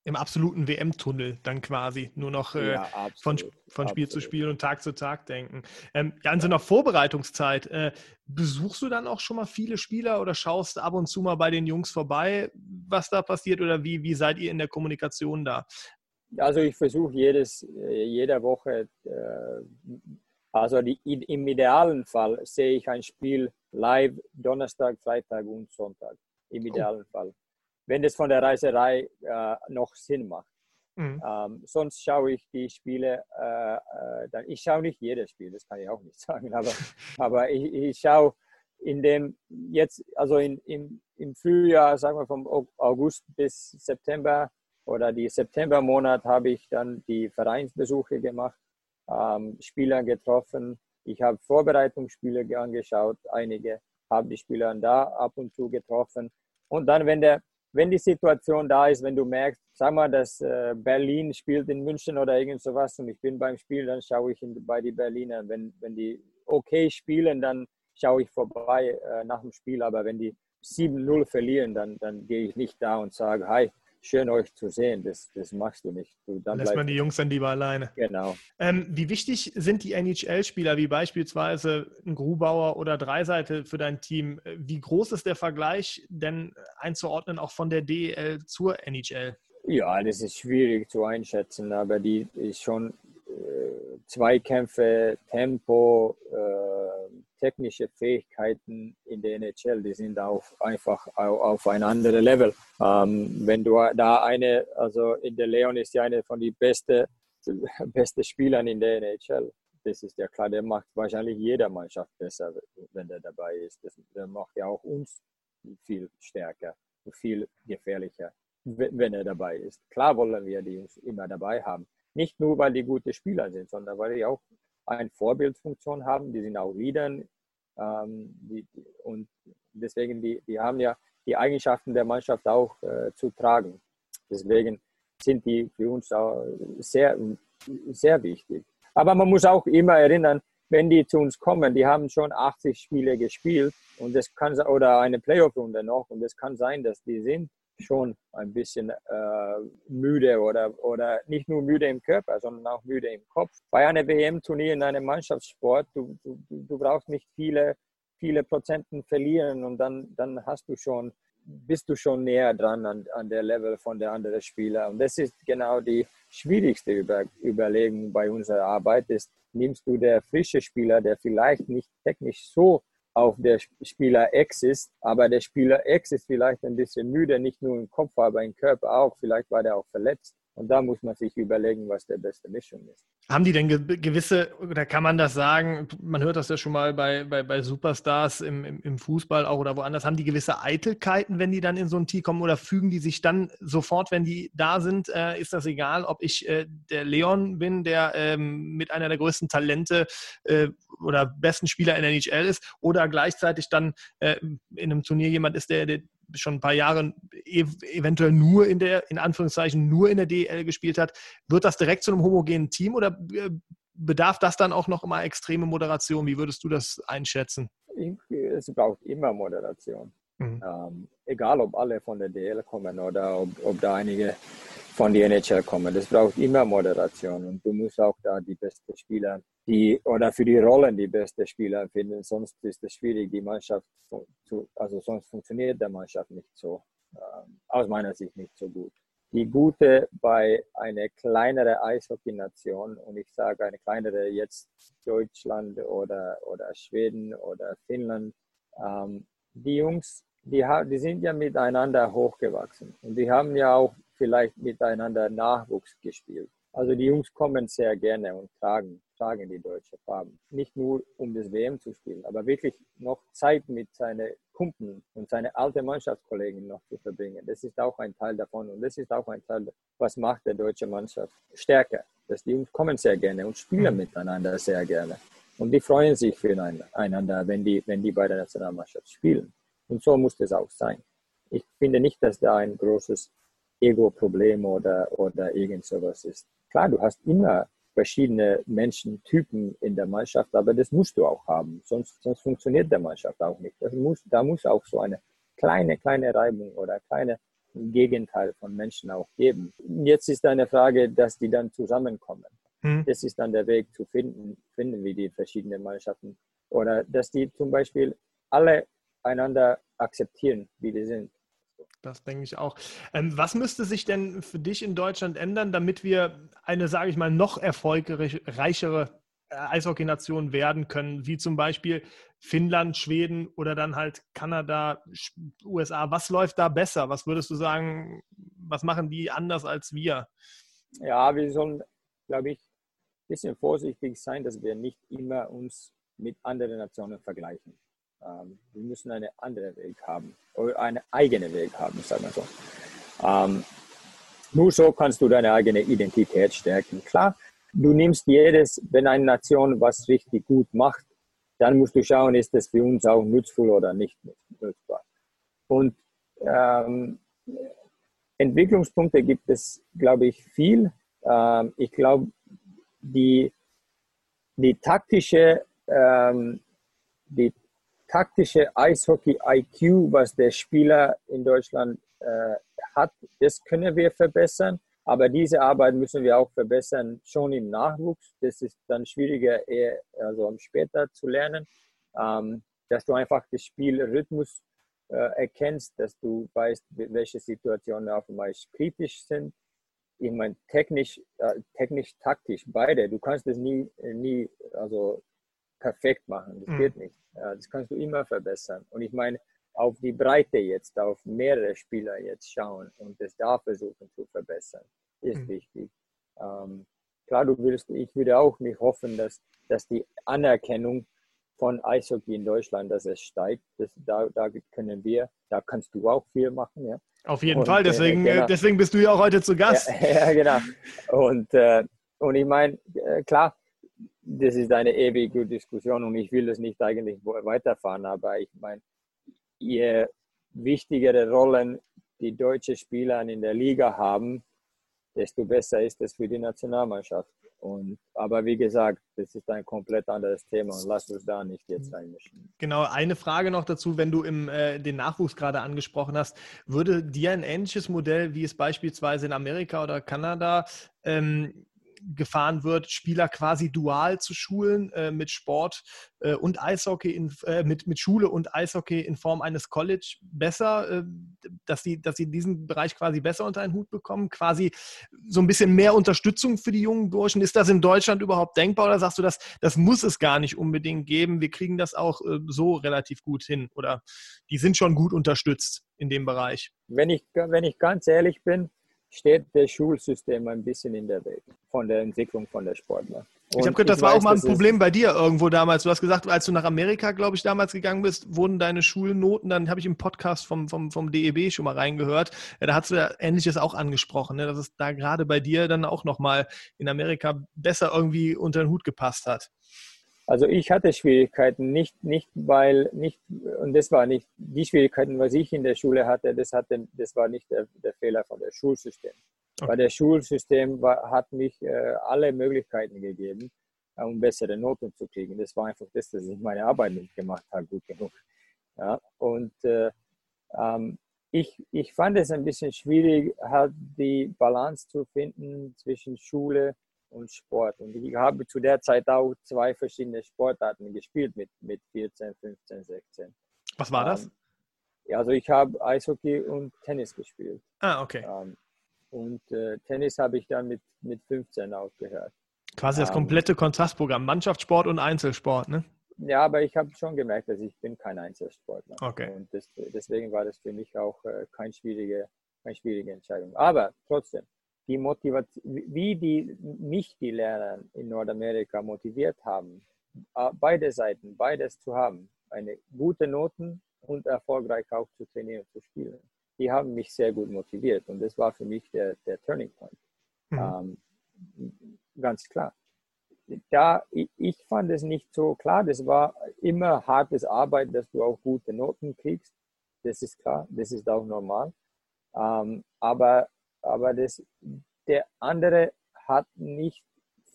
im, absoluten WM-Tunnel dann quasi. Nur noch äh, ja, absolut, von, von Spiel zu Spiel und Tag zu Tag denken. Ähm, ja, in so einer Vorbereitungszeit, äh, besuchst du dann auch schon mal viele Spieler oder schaust ab und zu mal bei den Jungs vorbei, was da passiert? Oder wie, wie seid ihr in der Kommunikation da? Also ich versuche jedes, äh, jede Woche äh, also die, im idealen Fall sehe ich ein Spiel live Donnerstag, Freitag und Sonntag. Im idealen oh. Fall. Wenn das von der Reiserei äh, noch Sinn macht. Mhm. Ähm, sonst schaue ich die Spiele, äh, äh, dann, ich schaue nicht jedes Spiel, das kann ich auch nicht sagen, aber, aber ich, ich schaue in dem jetzt, also in, im, im Frühjahr, sagen wir vom August bis September oder die Septembermonat habe ich dann die Vereinsbesuche gemacht ähm, Spieler getroffen. Ich habe Vorbereitungsspiele angeschaut, einige habe die Spieler da ab und zu getroffen. Und dann, wenn, der, wenn die Situation da ist, wenn du merkst, sag mal, dass äh, Berlin spielt in München oder irgend sowas und ich bin beim Spiel, dann schaue ich bei den Berlinern. Wenn, wenn die okay spielen, dann schaue ich vorbei äh, nach dem Spiel. Aber wenn die 7-0 verlieren, dann, dann gehe ich nicht da und sage, hi, schön euch zu sehen. Das, das machst du nicht. Du, dann lässt man die Jungs dann lieber alleine. Genau. Ähm, wie wichtig sind die NHL-Spieler, wie beispielsweise ein Grubauer oder Dreiseite für dein Team? Wie groß ist der Vergleich denn einzuordnen, auch von der DEL zur NHL? Ja, das ist schwierig zu einschätzen, aber die ist schon äh, Zweikämpfe, Tempo, äh, technische Fähigkeiten in der NHL, die sind auch einfach auf ein anderes Level. Ähm, wenn du da eine, also in der Leon ist ja eine von den besten beste Spielern in der NHL. Das ist ja klar, der macht wahrscheinlich jeder Mannschaft besser, wenn der dabei ist. Das, der macht ja auch uns viel stärker, viel gefährlicher, wenn er dabei ist. Klar wollen wir die immer dabei haben. Nicht nur, weil die gute Spieler sind, sondern weil die auch eine Vorbildfunktion haben. Die sind auch Leadern ähm, die, und deswegen, die, die haben ja die Eigenschaften der Mannschaft auch äh, zu tragen. Deswegen, sind die für uns auch sehr, sehr wichtig. Aber man muss auch immer erinnern, wenn die zu uns kommen, die haben schon 80 Spiele gespielt und das kann oder eine Playoff-Runde noch und es kann sein, dass die sind schon ein bisschen äh, müde oder, oder nicht nur müde im Körper, sondern auch müde im Kopf. Bei einem WM-Turnier in einem Mannschaftssport, du, du, du brauchst nicht viele, viele Prozenten verlieren und dann, dann hast du schon, bist du schon näher dran an, an der Level von der anderen Spieler. Und das ist genau die schwierigste Über, Überlegung bei unserer Arbeit, ist, nimmst du der frische Spieler, der vielleicht nicht technisch so auf der Spieler X ist, aber der Spieler X ist vielleicht ein bisschen müde, nicht nur im Kopf, aber im Körper auch. Vielleicht war der auch verletzt. Und da muss man sich überlegen, was der beste Mischung ist. Haben die denn gewisse, oder kann man das sagen, man hört das ja schon mal bei, bei, bei Superstars im, im, im, Fußball auch oder woanders, haben die gewisse Eitelkeiten, wenn die dann in so ein Team kommen oder fügen die sich dann sofort, wenn die da sind, äh, ist das egal, ob ich äh, der Leon bin, der ähm, mit einer der größten Talente äh, oder besten Spieler in der NHL ist oder gleichzeitig dann äh, in einem Turnier jemand ist, der, der schon ein paar Jahre eventuell nur in der, in Anführungszeichen, nur in der DL gespielt hat, wird das direkt zu einem homogenen Team oder äh, bedarf das dann auch noch immer extreme Moderation? Wie würdest du das einschätzen? Es braucht immer Moderation. Mhm. Ähm, egal, ob alle von der DL kommen oder ob, ob da einige von der NHL kommen. Das braucht immer Moderation und du musst auch da die besten Spieler, die oder für die Rollen die besten Spieler finden. Sonst ist es schwierig, die Mannschaft zu, also sonst funktioniert der Mannschaft nicht so, äh, aus meiner Sicht nicht so gut. Die Gute bei einer kleineren Eishockey-Nation, und ich sage eine kleinere jetzt Deutschland oder, oder Schweden oder Finnland, ähm, die Jungs, die, die sind ja miteinander hochgewachsen und die haben ja auch vielleicht miteinander Nachwuchs gespielt. Also die Jungs kommen sehr gerne und tragen, tragen die deutsche Farben. Nicht nur um das WM zu spielen, aber wirklich noch Zeit mit seinen Kumpeln und seinen alten Mannschaftskollegen noch zu verbringen. Das ist auch ein Teil davon und das ist auch ein Teil, was macht der deutsche Mannschaft stärker. Dass die Jungs kommen sehr gerne und spielen miteinander sehr gerne. Und die freuen sich füreinander, wenn die, wenn die bei der Nationalmannschaft spielen. Und so muss es auch sein. Ich finde nicht, dass da ein großes Ego-Problem oder, oder irgend sowas ist. Klar, du hast immer verschiedene Menschentypen in der Mannschaft, aber das musst du auch haben, sonst, sonst funktioniert der Mannschaft auch nicht. Das muss, da muss auch so eine kleine, kleine Reibung oder kleine Gegenteil von Menschen auch geben. Jetzt ist eine Frage, dass die dann zusammenkommen. Hm. Das ist dann der Weg zu finden, finden wie die verschiedenen Mannschaften. Oder dass die zum Beispiel alle einander akzeptieren, wie die sind. Das denke ich auch. Ähm, was müsste sich denn für dich in Deutschland ändern, damit wir eine, sage ich mal, noch erfolgreichere äh, Eishockey-Nation werden können, wie zum Beispiel Finnland, Schweden oder dann halt Kanada, USA? Was läuft da besser? Was würdest du sagen, was machen die anders als wir? Ja, wir sollen, glaube ich, ein bisschen vorsichtig sein, dass wir nicht immer uns mit anderen Nationen vergleichen. Ähm, wir müssen einen anderen Weg haben oder einen eigenen Weg haben, sagen wir so. Ähm, nur so kannst du deine eigene Identität stärken. Klar, du nimmst jedes, wenn eine Nation was richtig gut macht, dann musst du schauen, ist das für uns auch nützvoll oder nicht nutzbar. Und ähm, Entwicklungspunkte gibt es, glaube ich, viel. Ähm, ich glaube, die, die taktische, ähm, die taktische Eishockey-IQ, was der Spieler in Deutschland äh, hat, das können wir verbessern. Aber diese Arbeit müssen wir auch verbessern, schon im Nachwuchs. Das ist dann schwieriger, eher also später zu lernen, ähm, dass du einfach den Spielrhythmus äh, erkennst, dass du weißt, welche Situationen auf dem Eis kritisch sind. Ich meine, technisch, äh, technisch, taktisch, beide. Du kannst das nie, nie also perfekt machen. Das mhm. geht nicht. Ja, das kannst du immer verbessern. Und ich meine, auf die Breite jetzt, auf mehrere Spieler jetzt schauen und das da versuchen zu verbessern, ist mhm. wichtig. Ähm, klar, du willst, ich würde auch nicht hoffen, dass, dass die Anerkennung von Eishockey in Deutschland, dass es steigt. Das, da, da können wir, da kannst du auch viel machen. Ja. Auf jeden und, Fall, deswegen, äh, genau. deswegen bist du ja auch heute zu Gast. Ja, ja genau. Und, äh, und ich meine, äh, klar, das ist eine ewige Diskussion und ich will das nicht eigentlich weiterfahren, aber ich meine, je wichtigere Rollen die deutsche Spieler in der Liga haben, desto besser ist es für die Nationalmannschaft. Und, aber wie gesagt, das ist ein komplett anderes Thema und lass uns da nicht jetzt einmischen. Genau, eine Frage noch dazu, wenn du im, äh, den Nachwuchs gerade angesprochen hast, würde dir ein ähnliches Modell, wie es beispielsweise in Amerika oder Kanada ähm, gefahren wird, Spieler quasi dual zu schulen äh, mit Sport äh, und Eishockey, in, äh, mit, mit Schule und Eishockey in Form eines College besser, äh, dass, sie, dass sie diesen Bereich quasi besser unter einen Hut bekommen, quasi so ein bisschen mehr Unterstützung für die jungen Burschen. Ist das in Deutschland überhaupt denkbar oder sagst du, das, das muss es gar nicht unbedingt geben? Wir kriegen das auch äh, so relativ gut hin oder die sind schon gut unterstützt in dem Bereich? Wenn ich, wenn ich ganz ehrlich bin, steht das Schulsystem ein bisschen in der Weg von der Entwicklung von der Sportler. Und ich habe gehört, das war weiß, auch mal ein Problem bei dir irgendwo damals. Du hast gesagt, als du nach Amerika, glaube ich, damals gegangen bist, wurden deine Schulnoten, dann habe ich im Podcast vom, vom, vom DEB schon mal reingehört. Ja, da hast du ja Ähnliches auch angesprochen, ne? dass es da gerade bei dir dann auch nochmal in Amerika besser irgendwie unter den Hut gepasst hat. Also ich hatte Schwierigkeiten, nicht, nicht weil, nicht, und das war nicht die Schwierigkeiten, was ich in der Schule hatte, das, hatte, das war nicht der, der Fehler von der Schulsystem. Okay. Weil das Schulsystem war, hat mich äh, alle Möglichkeiten gegeben, äh, um bessere Noten zu kriegen. Das war einfach das, dass ich meine Arbeit nicht gemacht habe, gut genug. Ja? Und äh, ähm, ich, ich fand es ein bisschen schwierig, halt die Balance zu finden zwischen Schule und Sport. Und ich habe zu der Zeit auch zwei verschiedene Sportarten gespielt mit, mit 14, 15, 16. Was war das? Ähm, also ich habe Eishockey und Tennis gespielt. Ah, okay. Ähm, und äh, Tennis habe ich dann mit, mit 15 aufgehört. Quasi das ähm, komplette Kontrastprogramm, Mannschaftssport und Einzelsport, ne? Ja, aber ich habe schon gemerkt, dass ich bin kein Einzelsportler. Okay. Und das, deswegen war das für mich auch äh, keine, schwierige, keine schwierige Entscheidung. Aber trotzdem, die Motivation, wie die mich die Lehrer in Nordamerika motiviert haben, beide Seiten, beides zu haben, eine gute Noten und erfolgreich auch zu trainieren, zu spielen. Die haben mich sehr gut motiviert und das war für mich der, der Turning Point. Mhm. Ähm, ganz klar. Da, ich, ich fand es nicht so klar, das war immer hartes Arbeit, dass du auch gute Noten kriegst. Das ist klar, das ist auch normal. Ähm, aber aber das, der andere hat nicht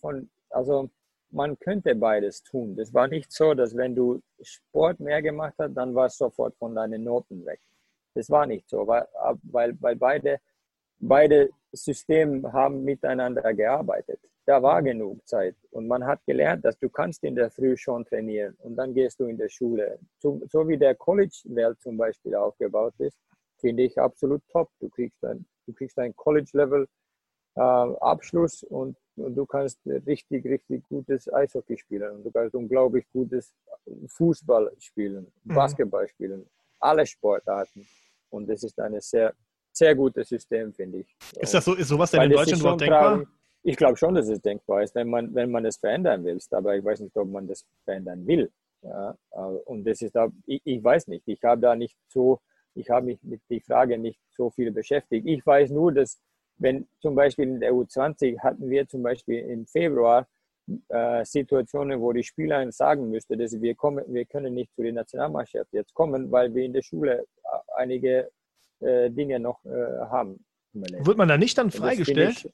von, also man könnte beides tun. Das war nicht so, dass wenn du Sport mehr gemacht hast, dann war es sofort von deinen Noten weg. Das war nicht so, weil, weil, weil beide, beide Systeme haben miteinander gearbeitet. Da war genug Zeit und man hat gelernt, dass du kannst in der Früh schon trainieren und dann gehst du in der Schule. So, so wie der College-Welt zum Beispiel aufgebaut ist, finde ich absolut top. Du kriegst ein du kriegst ein College-Level äh, und, und, du kannst richtig, richtig gutes Eishockey spielen und du kannst unglaublich gutes Fußball spielen, mhm. Basketball spielen, alle Sportarten. Und das ist ein sehr, sehr gutes System, finde ich. Ist das so, ist sowas denn in Deutschland überhaupt denkbar? Ich glaube schon, dass es denkbar ist, wenn man, wenn man es verändern will. Aber ich weiß nicht, ob man das verändern will. Ja, äh, und das ist da, ich, ich weiß nicht. Ich habe da nicht so ich habe mich mit der Frage nicht so viel beschäftigt. Ich weiß nur, dass wenn zum Beispiel in der U20 hatten wir zum Beispiel im Februar äh, Situationen, wo die Spieler sagen müsste, dass wir kommen, wir können nicht zu der Nationalmannschaft jetzt kommen, weil wir in der Schule äh, einige äh, Dinge noch äh, haben. Wird man da nicht dann freigestellt?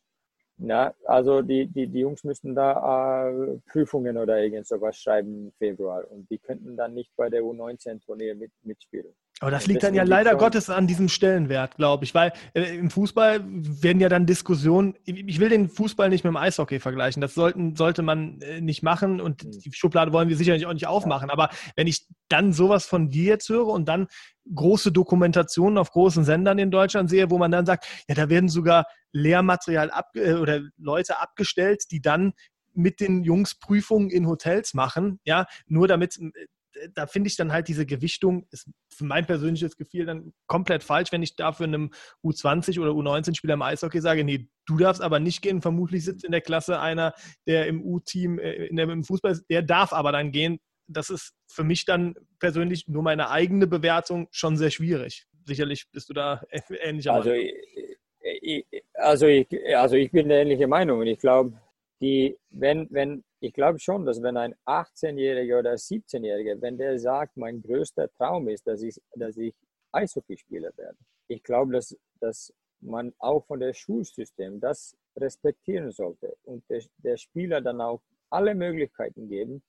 Na, also die, die, die Jungs müssten da äh, Prüfungen oder irgend sowas schreiben im Februar und die könnten dann nicht bei der U19-Turnier mit, mitspielen. Aber das liegt dann ja leider Gottes an diesem Stellenwert, glaube ich, weil äh, im Fußball werden ja dann Diskussionen, ich will den Fußball nicht mit dem Eishockey vergleichen, das sollten, sollte man äh, nicht machen und hm. die Schublade wollen wir sicherlich auch nicht aufmachen, aber wenn ich dann sowas von dir jetzt höre und dann große Dokumentationen auf großen Sendern in Deutschland sehe, wo man dann sagt, ja, da werden sogar Lehrmaterial ab, äh, oder Leute abgestellt, die dann mit den Jungs Prüfungen in Hotels machen, ja, nur damit äh, da finde ich dann halt diese Gewichtung, ist für mein persönliches Gefühl dann komplett falsch, wenn ich da für einem U20 oder U19-Spieler im Eishockey sage, nee, du darfst aber nicht gehen. Vermutlich sitzt in der Klasse einer, der im U-Team, äh, im Fußball ist, der darf aber dann gehen. Das ist für mich dann persönlich nur meine eigene Bewertung schon sehr schwierig. Sicherlich bist du da ähnlicher also, Meinung. Ich, also, ich, also ich bin der ähnliche Meinung und ich glaube, die, wenn, wenn, ich glaube schon, dass wenn ein 18-Jähriger oder 17-Jähriger, wenn der sagt, mein größter Traum ist, dass ich, dass ich Eishockeyspieler werde, ich glaube, dass, dass man auch von der Schulsystem das respektieren sollte und der, der Spieler dann auch alle Möglichkeiten geben,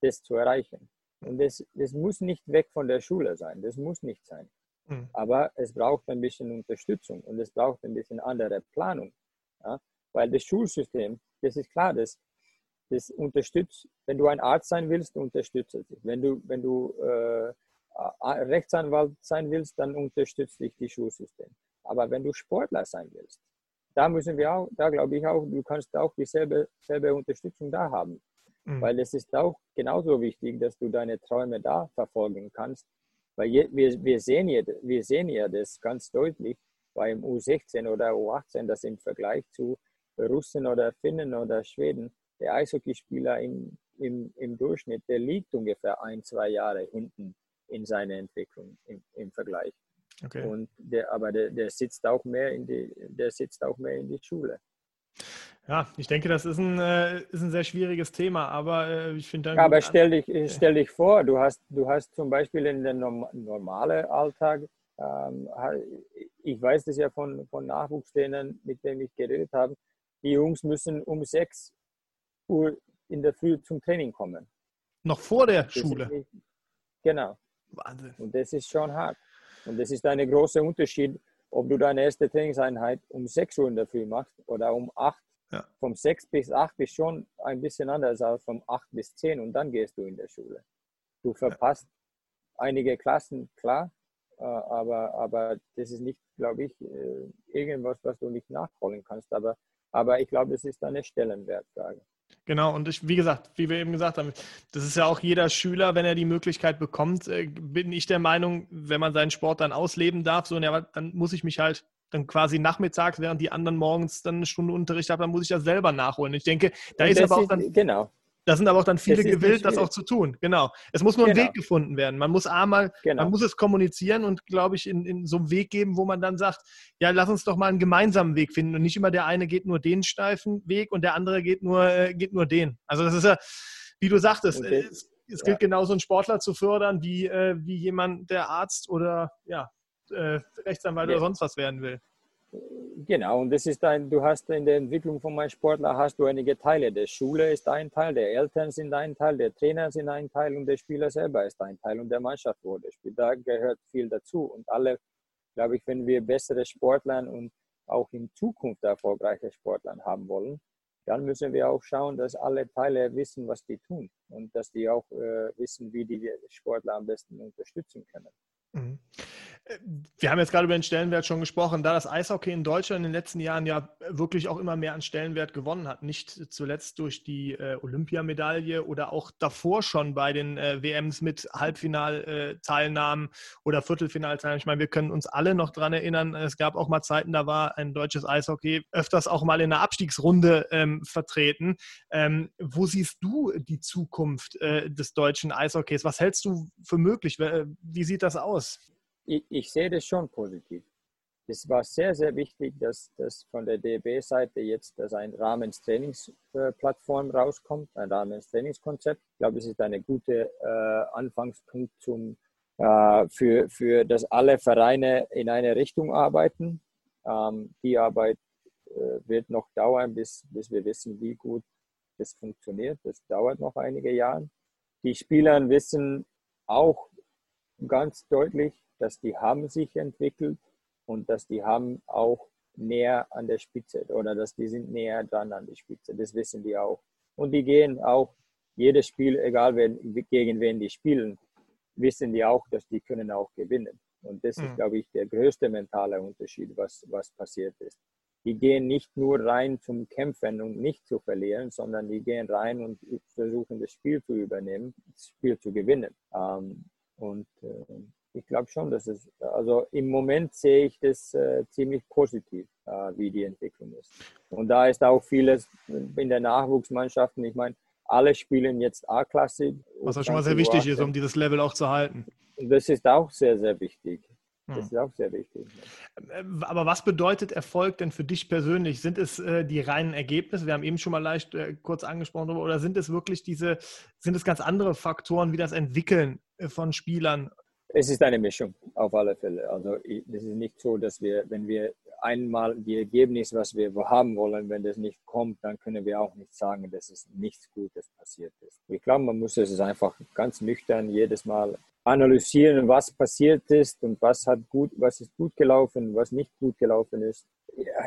das zu erreichen. Und das, das muss nicht weg von der Schule sein, das muss nicht sein. Mhm. Aber es braucht ein bisschen Unterstützung und es braucht ein bisschen andere Planung. Ja? Weil das Schulsystem, das ist klar, das, das unterstützt, wenn du ein Arzt sein willst, unterstützt es dich. Wenn du, wenn du äh, Rechtsanwalt sein willst, dann unterstützt dich das Schulsystem. Aber wenn du Sportler sein willst, da müssen wir auch, da glaube ich auch, du kannst auch dieselbe selbe Unterstützung da haben. Mhm. Weil es ist auch genauso wichtig, dass du deine Träume da verfolgen kannst. Weil je, wir, wir, sehen ja, wir sehen ja das ganz deutlich beim U16 oder U18, dass im Vergleich zu Russen oder Finnen oder Schweden der Eishockeyspieler im, im, im Durchschnitt, der liegt ungefähr ein, zwei Jahre hinten in seiner Entwicklung im, im Vergleich. Okay. Und der, aber der, der sitzt auch mehr in die, der sitzt auch mehr in die Schule. Ja, ich denke, das ist ein, äh, ist ein sehr schwieriges Thema, aber äh, ich finde ja, Aber stell dich, stell dich vor, du hast, du hast zum Beispiel in den norm normalen Alltag, ähm, ich weiß das ja von, von Nachwuchstrainern, mit denen ich geredet habe, die Jungs müssen um 6 Uhr in der Früh zum Training kommen. Noch vor der das Schule? Nicht, genau. Wahnsinn. Und das ist schon hart. Und das ist ein großer Unterschied, ob du deine erste Trainingseinheit um 6 Uhr in der Früh machst oder um 8. Ja. Vom 6 bis 8 ist schon ein bisschen anders als vom 8 bis 10 und dann gehst du in der Schule. Du verpasst ja. einige Klassen, klar, äh, aber, aber das ist nicht, glaube ich, äh, irgendwas, was du nicht nachholen kannst. Aber, aber ich glaube, das ist eine Stellenwertfrage. Genau, und ich, wie gesagt, wie wir eben gesagt haben, das ist ja auch jeder Schüler, wenn er die Möglichkeit bekommt, äh, bin ich der Meinung, wenn man seinen Sport dann ausleben darf, so, ja, dann muss ich mich halt dann quasi nachmittags, während die anderen morgens dann eine Stunde Unterricht haben, dann muss ich das selber nachholen. Ich denke, da ist aber auch dann. Genau. Da sind aber auch dann viele gewillt, das auch zu tun. Genau. Es muss nur genau. ein Weg gefunden werden. Man muss einmal, genau. man muss es kommunizieren und, glaube ich, in, in so einen Weg geben, wo man dann sagt, ja, lass uns doch mal einen gemeinsamen Weg finden und nicht immer der eine geht nur den steifen Weg und der andere geht nur, äh, geht nur den. Also das ist ja, wie du sagtest, okay. es, es, gilt ja. genauso einen Sportler zu fördern, wie, äh, wie jemand, der Arzt oder ja, äh, Rechtsanwalt ja. oder sonst was werden will. Genau, und das ist ein, du hast in der Entwicklung von meinem Sportler hast du einige Teile. Der Schule ist ein Teil, der Eltern sind ein Teil, der Trainer sind ein Teil und der Spieler selber ist ein Teil und der Mannschaft, der spielt. Da gehört viel dazu. Und alle, glaube ich, wenn wir bessere Sportler und auch in Zukunft erfolgreiche Sportler haben wollen, dann müssen wir auch schauen, dass alle Teile wissen, was die tun und dass die auch äh, wissen, wie die Sportler am besten unterstützen können. Mhm. Wir haben jetzt gerade über den Stellenwert schon gesprochen, da das Eishockey in Deutschland in den letzten Jahren ja wirklich auch immer mehr an Stellenwert gewonnen hat, nicht zuletzt durch die äh, Olympiamedaille oder auch davor schon bei den äh, WMs mit Halbfinalteilnahmen äh, oder Viertelfinalteilnahmen. Ich meine, wir können uns alle noch daran erinnern, es gab auch mal Zeiten, da war ein deutsches Eishockey öfters auch mal in der Abstiegsrunde ähm, vertreten. Ähm, wo siehst du die Zukunft äh, des deutschen Eishockeys? Was hältst du für möglich? Wie sieht das aus? Ich, ich sehe das schon positiv. Es war sehr, sehr wichtig, dass, dass von der DB-Seite jetzt dass ein Rahmenstrainingsplattform rauskommt, ein Rahmenstrainingskonzept. Ich glaube, es ist ein guter äh, Anfangspunkt zum, äh, für, für, dass alle Vereine in eine Richtung arbeiten. Ähm, die Arbeit äh, wird noch dauern, bis, bis wir wissen, wie gut das funktioniert. Das dauert noch einige Jahre. Die Spieler wissen auch ganz deutlich, dass die haben sich entwickelt und dass die haben auch näher an der Spitze oder dass die sind näher dran an der Spitze. Das wissen die auch. Und die gehen auch jedes Spiel, egal wen, gegen wen die spielen, wissen die auch, dass die können auch gewinnen. Und das mhm. ist, glaube ich, der größte mentale Unterschied, was, was passiert ist. Die gehen nicht nur rein zum Kämpfen und nicht zu verlieren, sondern die gehen rein und versuchen das Spiel zu übernehmen, das Spiel zu gewinnen. Ähm, und äh, ich glaube schon, dass es, also im Moment sehe ich das äh, ziemlich positiv, äh, wie die Entwicklung ist. Und da ist auch vieles in der Nachwuchsmannschaften, ich meine, alle spielen jetzt A-Klasse. Was auch schon mal sehr wichtig ist, um dieses Level auch zu halten. Das ist auch sehr, sehr wichtig. Das hm. ist auch sehr wichtig. Ähm, aber was bedeutet Erfolg denn für dich persönlich? Sind es äh, die reinen Ergebnisse? Wir haben eben schon mal leicht äh, kurz angesprochen, oder sind es wirklich diese, sind es ganz andere Faktoren wie das Entwickeln äh, von Spielern es ist eine Mischung, auf alle Fälle. Also es ist nicht so, dass wir, wenn wir einmal die Ergebnis, was wir haben wollen, wenn das nicht kommt, dann können wir auch nicht sagen, dass es nichts Gutes passiert ist. Ich glaube, man muss es einfach ganz nüchtern jedes Mal analysieren, was passiert ist und was hat gut, was ist gut gelaufen, was nicht gut gelaufen ist.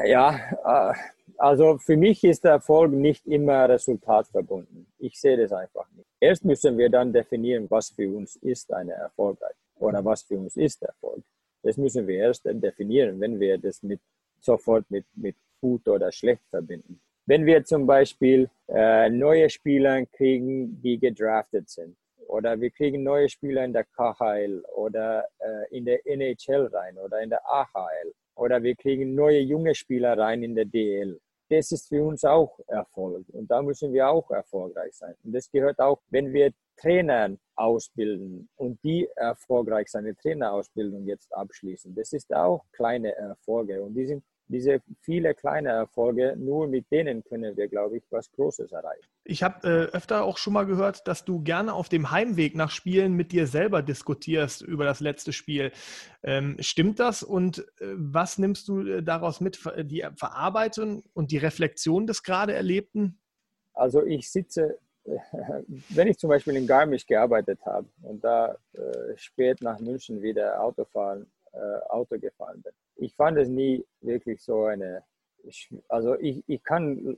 Ja, äh, also für mich ist der Erfolg nicht immer resultatverbunden. Ich sehe das einfach nicht. Erst müssen wir dann definieren, was für uns ist eine Erfolgreich oder was für uns ist Erfolg. Das müssen wir erst definieren, wenn wir das mit, sofort mit, mit gut oder schlecht verbinden. Wenn wir zum Beispiel äh, neue Spieler kriegen, die gedraftet sind, oder wir kriegen neue Spieler in der KHL oder äh, in der NHL rein oder in der AHL oder wir kriegen neue junge Spieler rein in der DL. Das ist für uns auch Erfolg und da müssen wir auch erfolgreich sein. Und das gehört auch, wenn wir Trainer ausbilden und die erfolgreich seine Trainerausbildung jetzt abschließen. Das ist auch kleine Erfolge und die sind diese viele kleine Erfolge, nur mit denen können wir, glaube ich, was Großes erreichen. Ich habe äh, öfter auch schon mal gehört, dass du gerne auf dem Heimweg nach Spielen mit dir selber diskutierst über das letzte Spiel. Ähm, stimmt das und äh, was nimmst du äh, daraus mit? Die Verarbeitung und die Reflexion des gerade Erlebten? Also ich sitze wenn ich zum Beispiel in Garmisch gearbeitet habe und da äh, spät nach München wieder Auto fahren, äh, Auto gefahren bin, ich fand es nie wirklich so eine, also ich, ich kann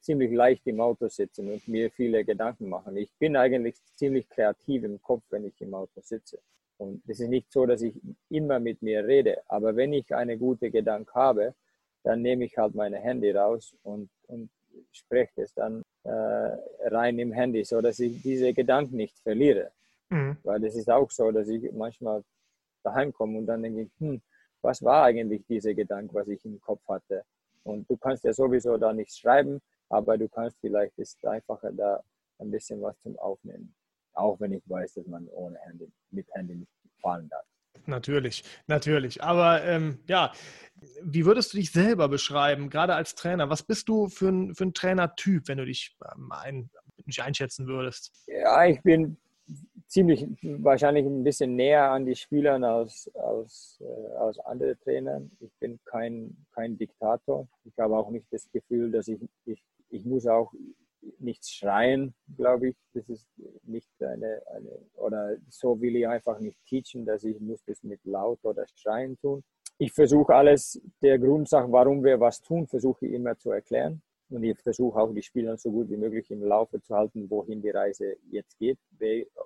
ziemlich leicht im Auto sitzen und mir viele Gedanken machen. Ich bin eigentlich ziemlich kreativ im Kopf, wenn ich im Auto sitze. Und es ist nicht so, dass ich immer mit mir rede, aber wenn ich eine gute Gedanke habe, dann nehme ich halt meine Handy raus und, und spreche es dann äh, rein im Handy, so dass ich diese Gedanken nicht verliere. Mhm. Weil es ist auch so, dass ich manchmal daheim komme und dann denke ich, hm, was war eigentlich dieser Gedanke, was ich im Kopf hatte. Und du kannst ja sowieso da nichts schreiben, aber du kannst vielleicht ist einfacher da ein bisschen was zum Aufnehmen. Auch wenn ich weiß, dass man ohne Handy, mit Handy nicht fahren darf. Natürlich, natürlich. Aber ähm, ja, wie würdest du dich selber beschreiben, gerade als Trainer? Was bist du für ein, für ein Trainertyp, wenn du dich ähm, ein, nicht einschätzen würdest? Ja, ich bin ziemlich wahrscheinlich ein bisschen näher an die Spielern als, als, äh, als andere Trainer. Ich bin kein, kein Diktator. Ich habe auch nicht das Gefühl, dass ich, ich, ich muss auch nichts schreien, glaube ich. Das ist nicht eine, eine, oder so will ich einfach nicht teachen, dass ich muss das mit laut oder schreien tun. Ich versuche alles, der Grundsache, warum wir was tun, versuche ich immer zu erklären. Und ich versuche auch die Spieler so gut wie möglich im Laufe zu halten, wohin die Reise jetzt geht.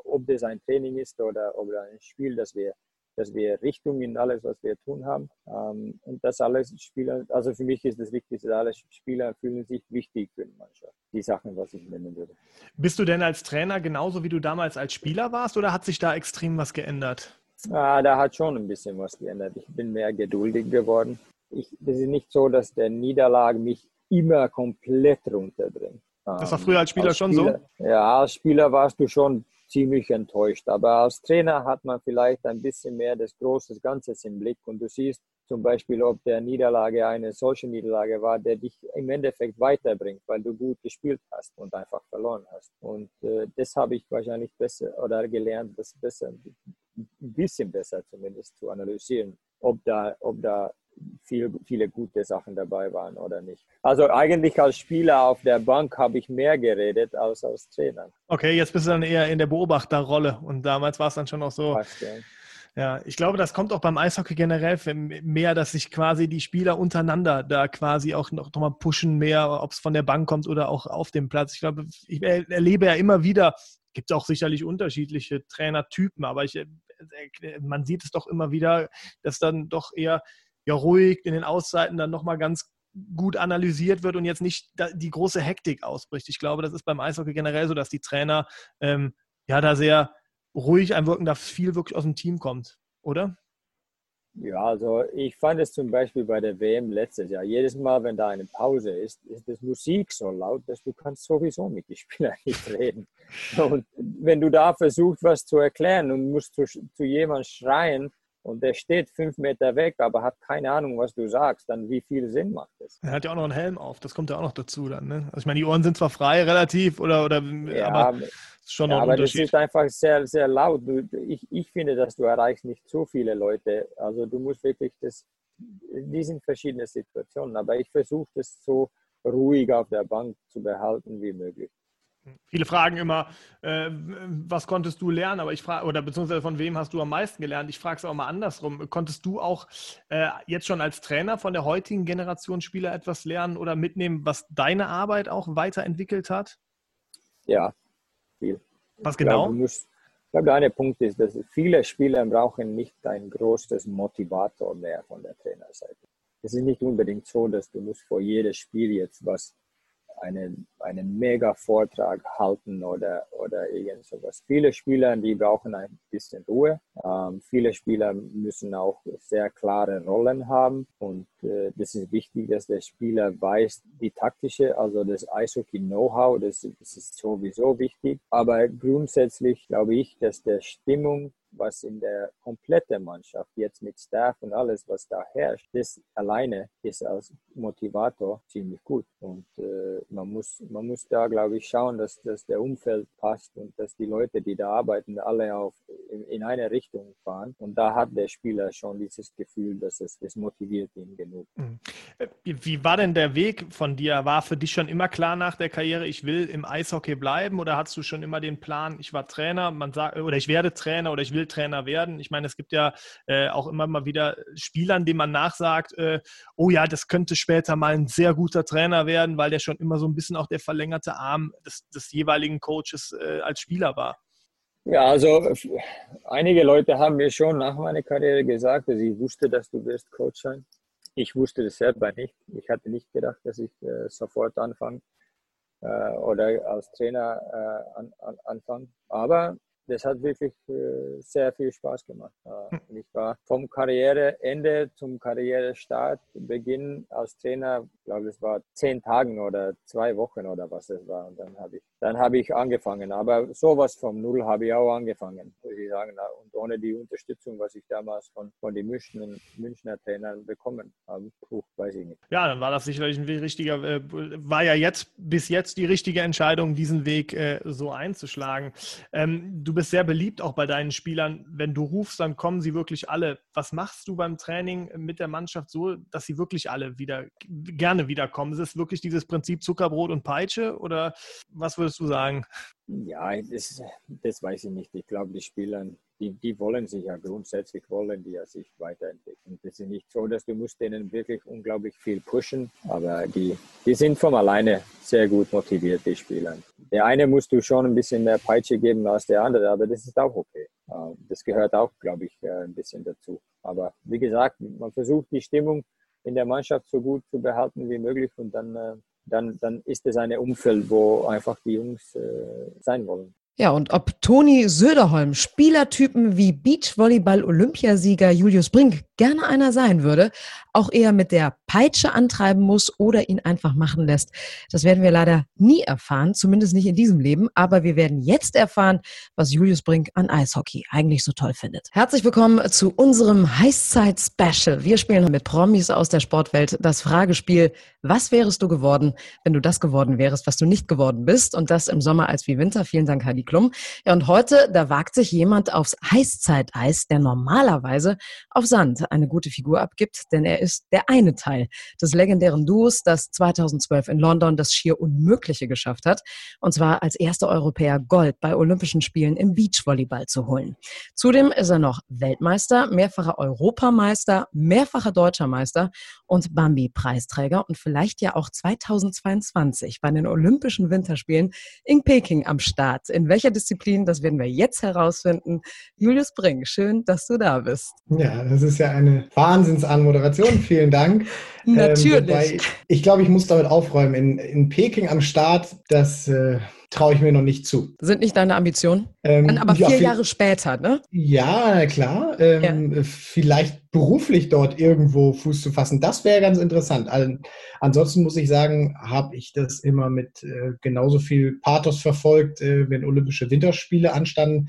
Ob das ein Training ist oder ob ein Spiel, dass wir, dass wir Richtung in alles, was wir tun haben. Ähm, und das alles Spieler, also für mich ist das Wichtigste, alle Spieler fühlen sich wichtig für die Mannschaft. Die Sachen, was ich nennen würde. Bist du denn als Trainer genauso wie du damals als Spieler warst oder hat sich da extrem was geändert? Ah, da hat schon ein bisschen was geändert. Ich bin mehr geduldig geworden. Ich, das ist nicht so, dass der Niederlage mich immer komplett runterbringt. Das war früher als Spieler, als Spieler schon so? Ja, als Spieler warst du schon ziemlich enttäuscht. Aber als Trainer hat man vielleicht ein bisschen mehr das große Ganze im Blick und du siehst zum Beispiel, ob der Niederlage eine solche Niederlage war, der dich im Endeffekt weiterbringt, weil du gut gespielt hast und einfach verloren hast. Und äh, das habe ich wahrscheinlich besser oder gelernt, das besser, ein bisschen besser zumindest zu analysieren, ob da, ob da viel, viele gute Sachen dabei waren oder nicht. Also eigentlich als Spieler auf der Bank habe ich mehr geredet als als Trainer. Okay, jetzt bist du dann eher in der Beobachterrolle und damals war es dann schon auch so. Fast, ja. Ja, ich glaube, das kommt auch beim Eishockey generell mehr, dass sich quasi die Spieler untereinander da quasi auch noch, noch mal pushen, mehr, ob es von der Bank kommt oder auch auf dem Platz. Ich glaube, ich erlebe ja immer wieder, gibt es auch sicherlich unterschiedliche Trainertypen, aber ich, äh, man sieht es doch immer wieder, dass dann doch eher ja ruhig in den Auszeiten dann nochmal ganz gut analysiert wird und jetzt nicht die große Hektik ausbricht. Ich glaube, das ist beim Eishockey generell so, dass die Trainer ähm, ja da sehr ruhig einwirken, dass viel wirklich aus dem Team kommt, oder? Ja, also ich fand es zum Beispiel bei der WM letztes Jahr, jedes Mal, wenn da eine Pause ist, ist das Musik so laut, dass du kannst sowieso mit den Spielern nicht reden. Und wenn du da versuchst, was zu erklären und musst zu, zu jemandem schreien, und der steht fünf Meter weg, aber hat keine Ahnung, was du sagst, dann wie viel Sinn macht das? Er hat ja auch noch einen Helm auf, das kommt ja auch noch dazu dann. Ne? Also ich meine, die Ohren sind zwar frei relativ, oder, oder ja, aber schon noch ja, ein aber das ist einfach sehr, sehr laut. Du, ich, ich finde, dass du erreichst nicht so viele Leute. Also du musst wirklich das, die sind verschiedene Situationen, aber ich versuche das so ruhig auf der Bank zu behalten wie möglich. Viele fragen immer, äh, was konntest du lernen? Aber ich frage, oder beziehungsweise von wem hast du am meisten gelernt? Ich frage es auch mal andersrum. Konntest du auch äh, jetzt schon als Trainer von der heutigen Generation Spieler etwas lernen oder mitnehmen, was deine Arbeit auch weiterentwickelt hat? Ja, viel. Was genau? Ich glaube, glaub, der eine Punkt ist, dass viele Spieler brauchen nicht ein großes Motivator mehr von der Trainerseite. Es ist nicht unbedingt so, dass du musst vor jedem Spiel jetzt was einen, einen Mega-Vortrag halten oder, oder irgend sowas. Viele Spieler, die brauchen ein bisschen Ruhe. Ähm, viele Spieler müssen auch sehr klare Rollen haben und äh, das ist wichtig, dass der Spieler weiß, die taktische, also das Eishockey-Know-how, das, das ist sowieso wichtig. Aber grundsätzlich glaube ich, dass der Stimmung was in der kompletten Mannschaft jetzt mit Staff und alles, was da herrscht, das alleine ist als Motivator ziemlich gut. Und äh, man, muss, man muss da, glaube ich, schauen, dass, dass der Umfeld passt und dass die Leute, die da arbeiten, alle auf, in, in eine Richtung fahren. Und da hat der Spieler schon dieses Gefühl, dass es das motiviert ihn genug. Mhm. Äh, wie war denn der Weg von dir? War für dich schon immer klar nach der Karriere, ich will im Eishockey bleiben oder hattest du schon immer den Plan, ich war Trainer, man sagt, oder ich werde Trainer oder ich will Trainer werden. Ich meine, es gibt ja äh, auch immer mal wieder Spielern, denen man nachsagt, äh, oh ja, das könnte später mal ein sehr guter Trainer werden, weil der schon immer so ein bisschen auch der verlängerte Arm des, des jeweiligen Coaches äh, als Spieler war. Ja, also einige Leute haben mir schon nach meiner Karriere gesagt, dass ich wusste, dass du wirst Coach sein. Ich wusste das selber nicht. Ich hatte nicht gedacht, dass ich äh, sofort anfange äh, oder als Trainer äh, an, an, anfange. Aber das hat wirklich äh, sehr viel Spaß gemacht. Hm. ich war vom Karriereende zum Karrierestart, Beginn als Trainer, ich glaube es war zehn Tagen oder zwei Wochen oder was es war. Und dann habe ich, dann habe ich angefangen. Aber sowas vom Null habe ich auch angefangen, muss ich sagen. Und ohne die Unterstützung, was ich damals von, von den Münchner, Münchner Trainern bekommen habe, puh, weiß ich nicht. Ja, dann war das sicherlich ein richtiger, äh, war ja jetzt bis jetzt die richtige Entscheidung, diesen Weg äh, so einzuschlagen. Ähm, du du bist sehr beliebt auch bei deinen Spielern. Wenn du rufst, dann kommen sie wirklich alle. Was machst du beim Training mit der Mannschaft so, dass sie wirklich alle wieder gerne wiederkommen? Ist es wirklich dieses Prinzip Zuckerbrot und Peitsche oder was würdest du sagen? Ja, das, das weiß ich nicht. Ich glaube, die Spieler, die, die wollen sich ja grundsätzlich, wollen die ja sich weiterentwickeln. Das ist nicht so, dass du musst denen wirklich unglaublich viel pushen, aber die, die sind von alleine sehr gut motiviert, die Spieler. Der eine musst du schon ein bisschen mehr Peitsche geben als der andere, aber das ist auch okay. Ähm, das gehört auch, glaube ich, äh, ein bisschen dazu. Aber wie gesagt, man versucht die Stimmung in der Mannschaft so gut zu behalten wie möglich und dann äh, dann, dann ist es ein Umfeld, wo einfach die Jungs äh, sein wollen. Ja, und ob Toni Söderholm Spielertypen wie Beachvolleyball-Olympiasieger Julius Brink gerne einer sein würde, auch eher mit der Peitsche antreiben muss oder ihn einfach machen lässt, das werden wir leider nie erfahren, zumindest nicht in diesem Leben. Aber wir werden jetzt erfahren, was Julius Brink an Eishockey eigentlich so toll findet. Herzlich willkommen zu unserem Heißzeit-Special. Wir spielen mit Promis aus der Sportwelt das Fragespiel, was wärest du geworden, wenn du das geworden wärst, was du nicht geworden bist? Und das im Sommer als wie Winter. Vielen Dank, Heidi Klum. Ja, und heute, da wagt sich jemand aufs Heißzeiteis, der normalerweise auf Sand eine gute Figur abgibt, denn er ist der eine Teil des legendären Duos, das 2012 in London das schier Unmögliche geschafft hat, und zwar als erster Europäer Gold bei Olympischen Spielen im Beachvolleyball zu holen. Zudem ist er noch Weltmeister, mehrfacher Europameister, mehrfacher Deutscher Meister und Bambi-Preisträger und vielleicht ja auch 2022 bei den Olympischen Winterspielen in Peking am Start. In welcher Disziplin, das werden wir jetzt herausfinden. Julius Brink, schön, dass du da bist. Ja, das ist ja eine Wahnsinnsanmoderation. Vielen Dank. Natürlich. Ähm, ich glaube, ich muss damit aufräumen. In, in Peking am Start, das äh, traue ich mir noch nicht zu. Sind nicht deine Ambitionen? Ähm, aber vier ja, Jahre später, ne? Ja, klar. Ähm, ja. Vielleicht beruflich dort irgendwo Fuß zu fassen, das wäre ganz interessant. Also, ansonsten muss ich sagen, habe ich das immer mit äh, genauso viel Pathos verfolgt, äh, wenn Olympische Winterspiele anstanden.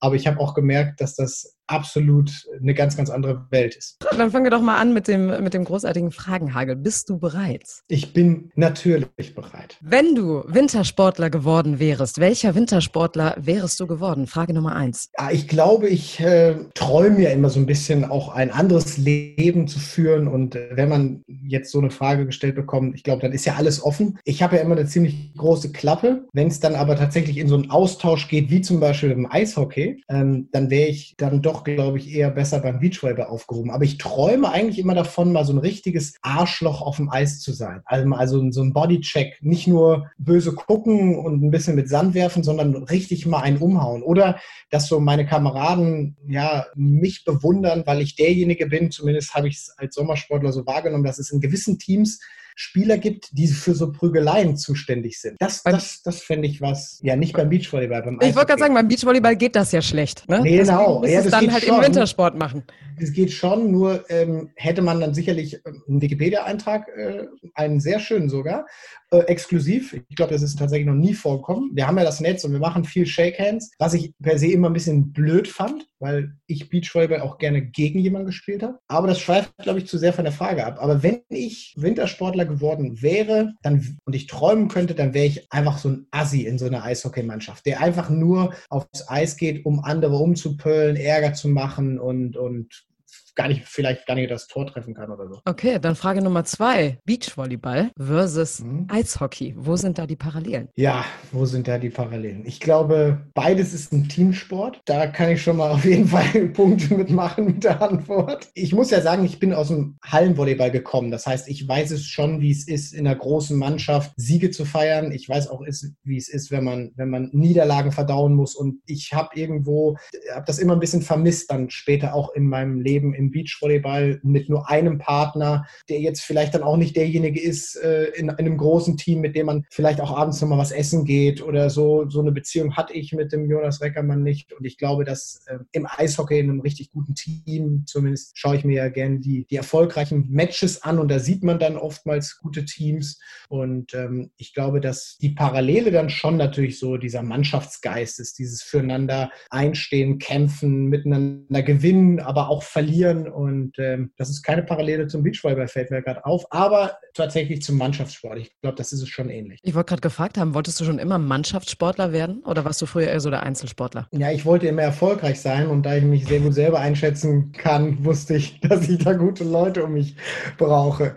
Aber ich habe auch gemerkt, dass das absolut eine ganz, ganz andere Welt ist. Dann fangen wir doch mal an mit dem, mit dem großartigen Fragenhagel. Bist du bereit? Ich bin natürlich bereit. Wenn du Wintersportler geworden wärst, welcher Wintersportler wärst du geworden? Frage Nummer eins. Ja, ich glaube, ich äh, träume ja immer so ein bisschen auch ein anderes Leben zu führen. Und äh, wenn man jetzt so eine Frage gestellt bekommt, ich glaube, dann ist ja alles offen. Ich habe ja immer eine ziemlich große Klappe. Wenn es dann aber tatsächlich in so einen Austausch geht, wie zum Beispiel im Eishockey, ähm, dann wäre ich dann doch, glaube ich, eher besser beim Beachvolleyball aufgehoben. Aber ich träume eigentlich immer davon, mal so ein richtiges Arschloch auf dem Eis zu sein. Also, also so ein Bodycheck. Nicht nur böse gucken und ein bisschen mit Sand werfen, sondern richtig mal einen umhauen. Oder dass so meine Kameraden ja mich bewundern, weil ich derjenige bin, zumindest habe ich es als Sommersportler so wahrgenommen, dass es in gewissen Teams Spieler gibt, die für so Prügeleien zuständig sind. Das, das, das fände ich was, ja, nicht beim Beachvolleyball. Beim ich wollte gerade sagen, beim Beachvolleyball geht das ja schlecht. Ne? Nee, genau. Ja, das dann halt schon. im Wintersport machen. Es geht schon, nur ähm, hätte man dann sicherlich ähm, einen Wikipedia-Eintrag, äh, einen sehr schönen sogar, äh, exklusiv. Ich glaube, das ist tatsächlich noch nie vorgekommen. Wir haben ja das Netz und wir machen viel Shakehands, was ich per se immer ein bisschen blöd fand, weil ich Beachvolleyball auch gerne gegen jemanden gespielt habe. Aber das schweift, glaube ich, zu sehr von der Frage ab. Aber wenn ich Wintersportler geworden wäre dann, und ich träumen könnte, dann wäre ich einfach so ein Assi in so einer Eishockeymannschaft, der einfach nur aufs Eis geht, um andere umzupöllen, Ärger zu machen und, und gar nicht, vielleicht gar nicht das Tor treffen kann oder so. Okay, dann Frage Nummer zwei. Beachvolleyball versus mhm. Eishockey. Wo sind da die Parallelen? Ja, wo sind da die Parallelen? Ich glaube, beides ist ein Teamsport. Da kann ich schon mal auf jeden Fall Punkte mitmachen mit der Antwort. Ich muss ja sagen, ich bin aus dem Hallenvolleyball gekommen. Das heißt, ich weiß es schon, wie es ist, in einer großen Mannschaft Siege zu feiern. Ich weiß auch, wie es ist, wenn man, wenn man Niederlagen verdauen muss. Und ich habe irgendwo, habe das immer ein bisschen vermisst, dann später auch in meinem Leben im Beachvolleyball mit nur einem Partner, der jetzt vielleicht dann auch nicht derjenige ist äh, in, in, einem großen Team, mit dem man vielleicht auch abends nochmal was essen geht oder so. So eine Beziehung hatte ich mit dem Jonas Reckermann nicht. Und ich glaube, dass äh, im Eishockey in einem richtig guten Team, zumindest schaue ich mir ja gerne die, die erfolgreichen Matches an und da sieht man dann oftmals gute Teams. Und ähm, ich glaube, dass die Parallele dann schon natürlich so dieser Mannschaftsgeist ist, dieses Füreinander einstehen, kämpfen, miteinander gewinnen, aber auch verlieren trainieren und ähm, das ist keine Parallele zum Beachvolleyball, fällt mir gerade auf, aber tatsächlich zum Mannschaftssport. Ich glaube, das ist es schon ähnlich. Ich wollte gerade gefragt haben, wolltest du schon immer Mannschaftssportler werden oder warst du früher eher so der Einzelsportler? Ja, ich wollte immer erfolgreich sein und da ich mich sehr gut selber einschätzen kann, wusste ich, dass ich da gute Leute um mich brauche.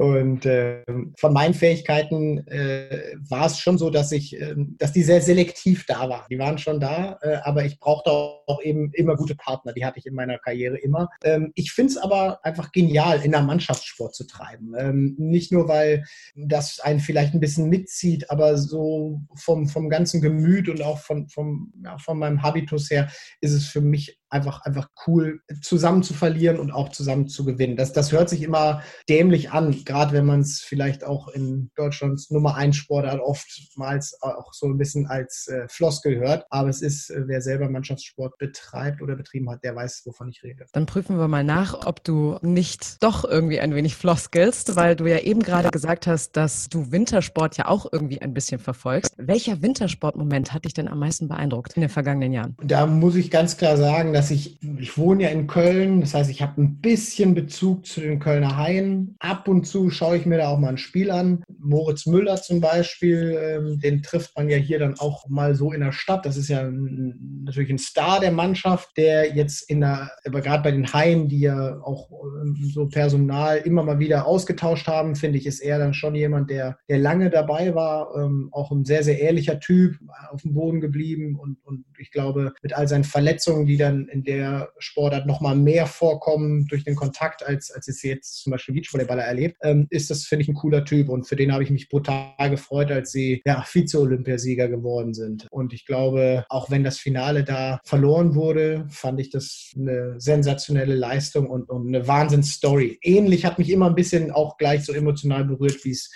Und äh, von meinen Fähigkeiten äh, war es schon so, dass ich, äh, dass die sehr selektiv da waren. Die waren schon da, äh, aber ich brauchte auch eben immer gute Partner. Die hatte ich in meiner Karriere immer. Ähm, ich finde es aber einfach genial, in der Mannschaftssport zu treiben. Ähm, nicht nur, weil das einen vielleicht ein bisschen mitzieht, aber so vom, vom ganzen Gemüt und auch von, vom, ja, von meinem Habitus her ist es für mich einfach, einfach cool, zusammen zu verlieren und auch zusammen zu gewinnen. Das, das hört sich immer dämlich an, gerade wenn man es vielleicht auch in Deutschlands Nummer 1 Sportart oftmals auch so ein bisschen als äh, Floskel hört. Aber es ist, äh, wer selber Mannschaftssport betreibt oder betrieben hat, der weiß, wovon ich rede. Dann prüfen wir mal nach, ob du nicht doch irgendwie ein wenig floskelst, weil du ja eben gerade gesagt hast, dass du Wintersport ja auch irgendwie ein bisschen verfolgst. Welcher Wintersportmoment hat dich denn am meisten beeindruckt in den vergangenen Jahren? Da muss ich ganz klar sagen, dass ich, ich wohne ja in Köln, das heißt, ich habe ein bisschen Bezug zu den Kölner Haien. Ab und zu schaue ich mir da auch mal ein Spiel an. Moritz Müller zum Beispiel, ähm, den trifft man ja hier dann auch mal so in der Stadt. Das ist ja natürlich ein Star der Mannschaft, der jetzt in der, aber gerade bei den Haien, die ja auch ähm, so Personal immer mal wieder ausgetauscht haben, finde ich, ist er dann schon jemand, der, der lange dabei war, ähm, auch ein sehr, sehr ehrlicher Typ, auf dem Boden geblieben und, und ich glaube, mit all seinen Verletzungen, die dann in der Sportart nochmal mehr vorkommen durch den Kontakt, als, als es jetzt zum Beispiel Beachvolleyballer erlebt, ähm, ist das, finde ich, ein cooler Typ. Und für den habe ich mich brutal gefreut, als sie ja, Vize-Olympiasieger geworden sind. Und ich glaube, auch wenn das Finale da verloren wurde, fand ich das eine sensationelle Leistung und, und eine Wahnsinnsstory. Ähnlich hat mich immer ein bisschen auch gleich so emotional berührt, wie es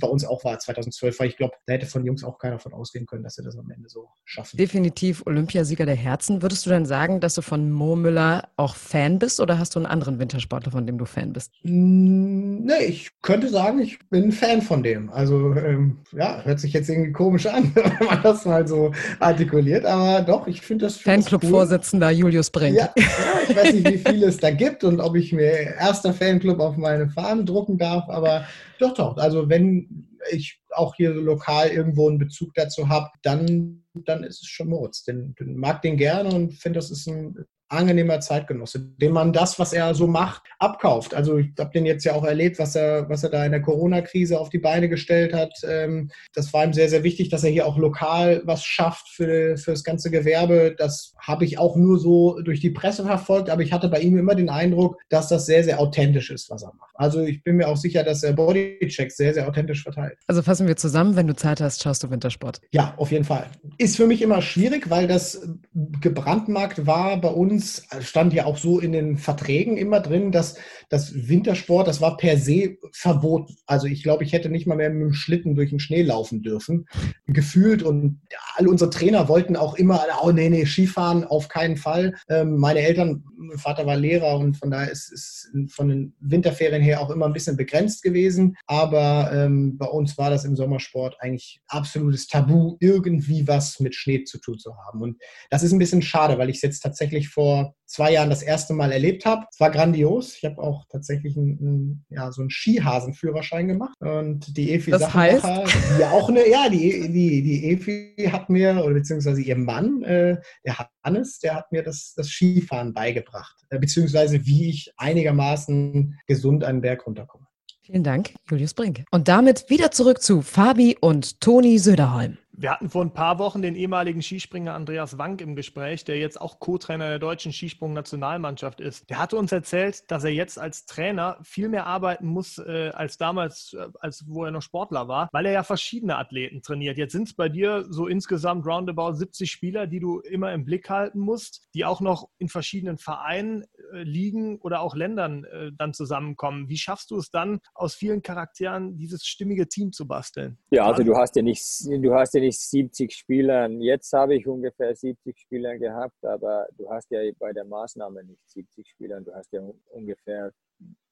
bei uns auch war 2012, weil ich glaube, da hätte von Jungs auch keiner von ausgehen können, dass sie das am Ende so schaffen. Definitiv Olympiasieger der Herzen. Würdest du denn sagen, dass du von Mo Müller auch Fan bist oder hast du einen anderen Wintersportler, von dem du Fan bist? Mm, nee, ich könnte sagen, ich bin Fan von dem. Also, ähm, ja, hört sich jetzt irgendwie komisch an, wenn man das mal so artikuliert, aber doch, ich finde das. Fanclub-Vorsitzender cool. Julius Brink. Ja, ja, ich weiß nicht, wie viele es da gibt und ob ich mir erster Fanclub auf meine Fahne drucken darf, aber doch, doch. Also, wenn ich auch hier lokal irgendwo einen Bezug dazu habe, dann, dann ist es schon Moritz. Den, den mag den gerne und finde, das ist ein angenehmer Zeitgenosse, dem man das, was er so macht, abkauft. Also ich habe den jetzt ja auch erlebt, was er, was er da in der Corona-Krise auf die Beine gestellt hat. Ähm, das war ihm sehr, sehr wichtig, dass er hier auch lokal was schafft für, für das ganze Gewerbe. Das habe ich auch nur so durch die Presse verfolgt, aber ich hatte bei ihm immer den Eindruck, dass das sehr, sehr authentisch ist, was er macht. Also ich bin mir auch sicher, dass er Bodychecks sehr, sehr authentisch verteilt. Also fassen wir zusammen, wenn du Zeit hast, schaust du Wintersport. Ja, auf jeden Fall. Ist für mich immer schwierig, weil das gebrandmarkt war bei uns uns stand ja auch so in den Verträgen immer drin, dass das Wintersport, das war per se verboten. Also ich glaube, ich hätte nicht mal mehr mit dem Schlitten durch den Schnee laufen dürfen, gefühlt. Und all unsere Trainer wollten auch immer, oh nee, nee, Skifahren auf keinen Fall. Ähm, meine Eltern, mein Vater war Lehrer und von daher ist es von den Winterferien her auch immer ein bisschen begrenzt gewesen. Aber ähm, bei uns war das im Sommersport eigentlich absolutes Tabu, irgendwie was mit Schnee zu tun zu haben. Und das ist ein bisschen schade, weil ich es jetzt tatsächlich vor zwei Jahren das erste Mal erlebt habe. Es war grandios. Ich habe auch tatsächlich einen, einen, ja, so einen Skihasenführerschein gemacht. Und die Efi das heißt? die auch eine, ja, die, die, die Efi hat mir, oder beziehungsweise ihr Mann, äh, der Hannes, der hat mir das, das Skifahren beigebracht. Äh, beziehungsweise wie ich einigermaßen gesund einen Berg runterkomme. Vielen Dank, Julius Brink. Und damit wieder zurück zu Fabi und Toni Söderholm. Wir hatten vor ein paar Wochen den ehemaligen Skispringer Andreas Wank im Gespräch, der jetzt auch Co-Trainer der deutschen Skisprung-Nationalmannschaft ist. Der hatte uns erzählt, dass er jetzt als Trainer viel mehr arbeiten muss äh, als damals, äh, als wo er noch Sportler war, weil er ja verschiedene Athleten trainiert. Jetzt sind es bei dir so insgesamt roundabout 70 Spieler, die du immer im Blick halten musst, die auch noch in verschiedenen Vereinen, äh, Ligen oder auch Ländern äh, dann zusammenkommen. Wie schaffst du es dann, aus vielen Charakteren dieses stimmige Team zu basteln? Ja, also du hast ja nicht, du hast ja nicht ich 70 Spielern. Jetzt habe ich ungefähr 70 Spieler gehabt, aber du hast ja bei der Maßnahme nicht 70 Spieler. Du hast ja ungefähr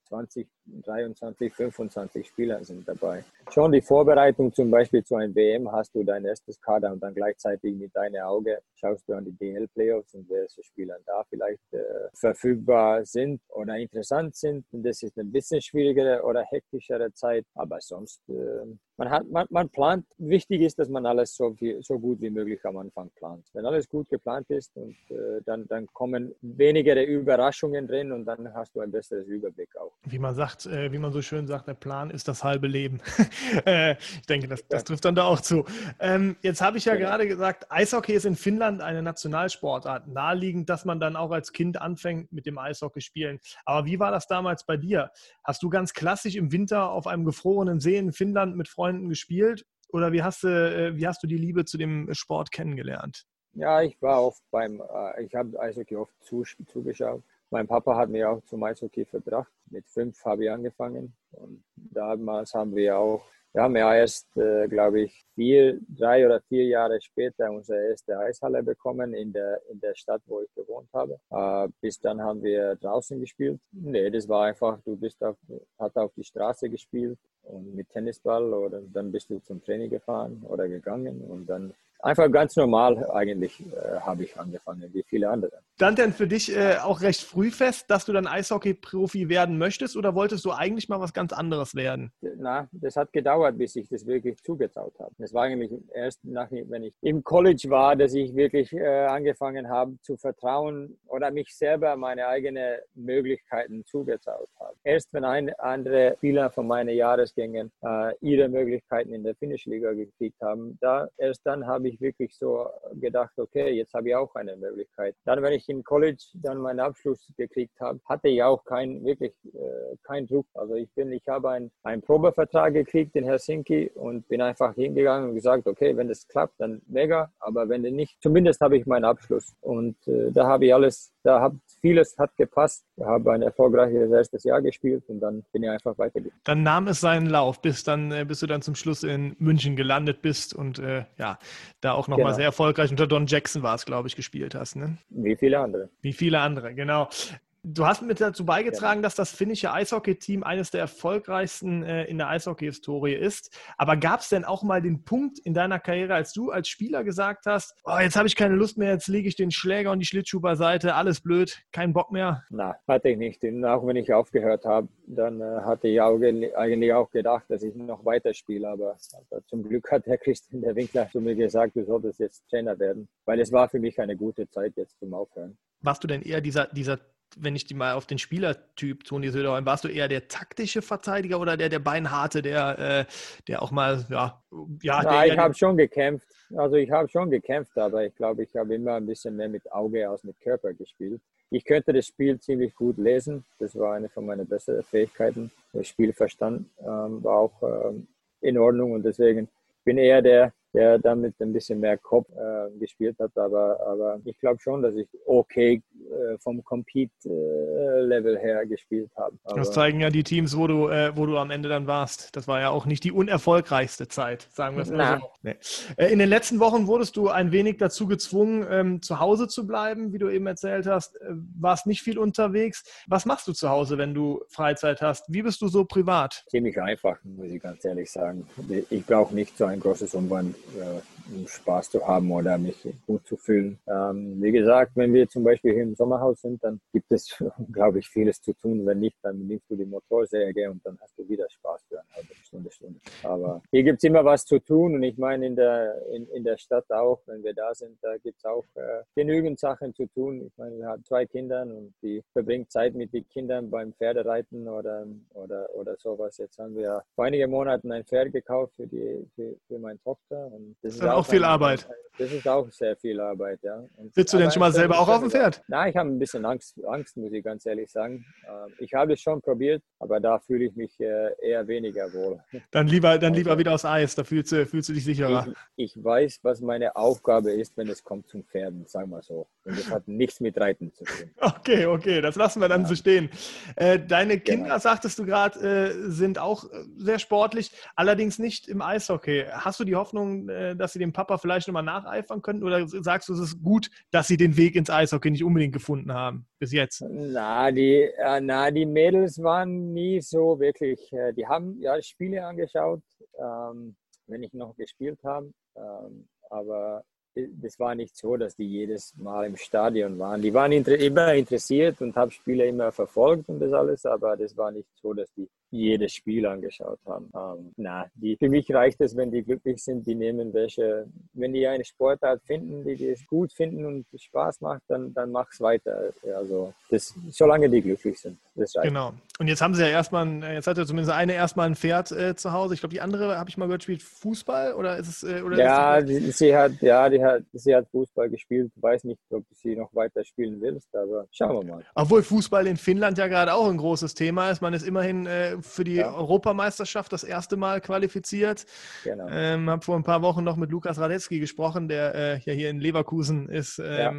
20, 23, 25 Spieler sind dabei. Schon die Vorbereitung zum Beispiel zu einem WM hast du dein erstes Kader und dann gleichzeitig mit deinem Auge schaust du an die DL-Playoffs und welche Spieler da vielleicht äh, verfügbar sind oder interessant sind. Und das ist ein bisschen schwierigere oder hektischere Zeit, aber sonst äh, man, hat, man, man plant. Wichtig ist, dass man alles so, viel, so gut wie möglich am Anfang plant. Wenn alles gut geplant ist, und, äh, dann, dann kommen weniger Überraschungen drin und dann hast du ein besseres Überblick auch. Wie man sagt, äh, wie man so schön sagt, der Plan ist das halbe Leben. äh, ich denke, das, das, trifft dann da auch zu. Ähm, jetzt habe ich ja genau. gerade gesagt, Eishockey ist in Finnland eine Nationalsportart. Naheliegend, dass man dann auch als Kind anfängt mit dem Eishockey spielen. Aber wie war das damals bei dir? Hast du ganz klassisch im Winter auf einem gefrorenen See in Finnland mit Freunden Freunden gespielt? Oder wie hast du, äh, wie hast du die Liebe zu dem Sport kennengelernt? Ja, ich war oft beim, äh, ich habe Eishockey oft zugeschaut. Mein Papa hat mir auch zum Eishockey verbracht. Mit fünf habe ich angefangen. Und damals haben wir auch wir haben ja erst, äh, glaube ich, vier, drei oder vier Jahre später unsere erste Eishalle bekommen in der, in der Stadt, wo ich gewohnt habe. Äh, bis dann haben wir draußen gespielt. Nee, das war einfach, du bist auf, hat auf die Straße gespielt und mit Tennisball oder dann bist du zum Training gefahren oder gegangen und dann einfach ganz normal eigentlich äh, habe ich angefangen, wie viele andere. Stand denn für dich äh, auch recht früh fest, dass du dann Eishockey-Profi werden möchtest oder wolltest du eigentlich mal was ganz anderes werden? Na, das hat gedauert, bis ich das wirklich zugetraut habe. Das war eigentlich erst nach, wenn ich im College war, dass ich wirklich äh, angefangen habe zu vertrauen oder mich selber meine eigenen Möglichkeiten zugetraut habe. Erst wenn ein andere Spieler von meinen Jahresgängen äh, ihre Möglichkeiten in der Finish-Liga gekriegt haben, da erst dann habe ich ich wirklich so gedacht, okay, jetzt habe ich auch eine Möglichkeit. Dann, wenn ich im College dann meinen Abschluss gekriegt habe, hatte ich auch kein, wirklich äh, keinen Druck. Also ich bin, ich habe einen, einen Probevertrag gekriegt in Helsinki und bin einfach hingegangen und gesagt, okay, wenn das klappt, dann mega, aber wenn nicht, zumindest habe ich meinen Abschluss. Und äh, da habe ich alles, da habe vieles hat gepasst. Ich habe ein erfolgreiches erstes Jahr gespielt und dann bin ich einfach weitergegangen. Dann nahm es seinen Lauf, bis dann, äh, bis du dann zum Schluss in München gelandet bist und äh, ja, da auch nochmal genau. sehr erfolgreich unter Don Jackson war es, glaube ich, gespielt hast. Ne? Wie viele andere. Wie viele andere, genau. Du hast mit dazu beigetragen, dass das finnische Eishockey-Team eines der erfolgreichsten äh, in der Eishockey-Historie ist. Aber gab es denn auch mal den Punkt in deiner Karriere, als du als Spieler gesagt hast, oh, jetzt habe ich keine Lust mehr, jetzt lege ich den Schläger und die Schlittschuhe beiseite, alles blöd, kein Bock mehr? Na, hatte ich nicht. Und auch wenn ich aufgehört habe, dann äh, hatte ich auch, eigentlich auch gedacht, dass ich noch weiter spiele. Aber, aber, zum Glück hat Herr Christian der Winkler zu mir gesagt, du solltest jetzt Trainer werden, weil es war für mich eine gute Zeit jetzt zum Aufhören. Warst du denn eher dieser, dieser wenn ich die mal auf den Spielertyp Toni Söderholm, warst du eher der taktische Verteidiger oder der der Beinharte, der, äh, der auch mal, ja, ja. Na, ich habe schon gekämpft. Also ich habe schon gekämpft, aber ich glaube, ich habe immer ein bisschen mehr mit Auge als mit Körper gespielt. Ich könnte das Spiel ziemlich gut lesen. Das war eine von meinen besseren Fähigkeiten. Das Spielverstand ähm, war auch ähm, in Ordnung und deswegen bin eher der, der damit ein bisschen mehr Kopf äh, gespielt hat. Aber, aber ich glaube schon, dass ich okay äh, vom Compete-Level her gespielt habe. Aber das zeigen ja die Teams, wo du, äh, wo du am Ende dann warst. Das war ja auch nicht die unerfolgreichste Zeit, sagen wir es mal so. Nee. Äh, in den letzten Wochen wurdest du ein wenig dazu gezwungen, ähm, zu Hause zu bleiben, wie du eben erzählt hast. Äh, warst nicht viel unterwegs. Was machst du zu Hause, wenn du Freizeit hast? Wie bist du so privat? Ziemlich einfach, muss ich ganz ehrlich sagen. Ich brauche nicht so ein großes Umwand um Spaß zu haben oder mich gut zu fühlen. Ähm, wie gesagt, wenn wir zum Beispiel hier im Sommerhaus sind, dann gibt es, glaube ich, vieles zu tun. Wenn nicht, dann nimmst du die Motorsäge und dann hast du wieder Spaß für eine halbe Stunde, Stunde. Aber hier gibt es immer was zu tun und ich meine in der, in, in der Stadt auch, wenn wir da sind, da gibt es auch äh, genügend Sachen zu tun. Ich meine, wir haben zwei Kinder und die verbringt Zeit mit den Kindern beim Pferdereiten oder, oder, oder sowas. Jetzt haben wir vor einigen Monaten ein Pferd gekauft für, die, für, für meine Tochter. Und das, ist, auch, auch viel Arbeit. Das ist auch sehr viel Arbeit, ja. Und Sitzt du denn schon mal selber auch auf dem Pferd? Nein, ich habe ein bisschen Angst, Angst, muss ich ganz ehrlich sagen. Ähm, ich habe es schon probiert, aber da fühle ich mich äh, eher weniger wohl. Dann lieber, dann lieber wieder aus Eis, da fühlst du, fühlst du dich sicherer. Ich, ich weiß, was meine Aufgabe ist, wenn es kommt zum Pferden, sagen wir so. Und das hat nichts mit Reiten zu tun. Okay, okay, das lassen wir dann ja. so stehen. Äh, deine Kinder, genau. sagtest du gerade, äh, sind auch sehr sportlich, allerdings nicht im Eishockey. Hast du die Hoffnung, dass sie dem Papa vielleicht nochmal nacheifern könnten? Oder sagst du, es ist gut, dass sie den Weg ins Eishockey nicht unbedingt gefunden haben bis jetzt? Na, die, äh, na, die Mädels waren nie so wirklich, äh, die haben ja Spiele angeschaut, ähm, wenn ich noch gespielt habe. Ähm, aber das war nicht so, dass die jedes Mal im Stadion waren. Die waren inter immer interessiert und haben Spiele immer verfolgt und das alles, aber das war nicht so, dass die jedes Spiel angeschaut haben. Ähm, na, die, für mich reicht es, wenn die glücklich sind, die nehmen welche, wenn die eine Sportart finden, die es gut finden und Spaß macht, dann, dann mach's weiter. Also das, solange die glücklich sind. Das reicht. Genau. Und jetzt haben sie ja erstmal, ein, jetzt hat ja zumindest eine erstmal ein Pferd äh, zu Hause. Ich glaube, die andere, habe ich mal gehört, spielt Fußball oder ist es? Äh, oder ja, ist die, sie hat, ja, die hat, sie hat Fußball gespielt. Ich weiß nicht, ob sie noch weiter spielen willst, aber schauen wir mal. Obwohl Fußball in Finnland ja gerade auch ein großes Thema ist. Man ist immerhin äh, für die ja. Europameisterschaft das erste Mal qualifiziert. Genau. Ähm, habe vor ein paar Wochen noch mit Lukas Radetzky gesprochen, der äh, ja hier in Leverkusen ist. Ähm, ja.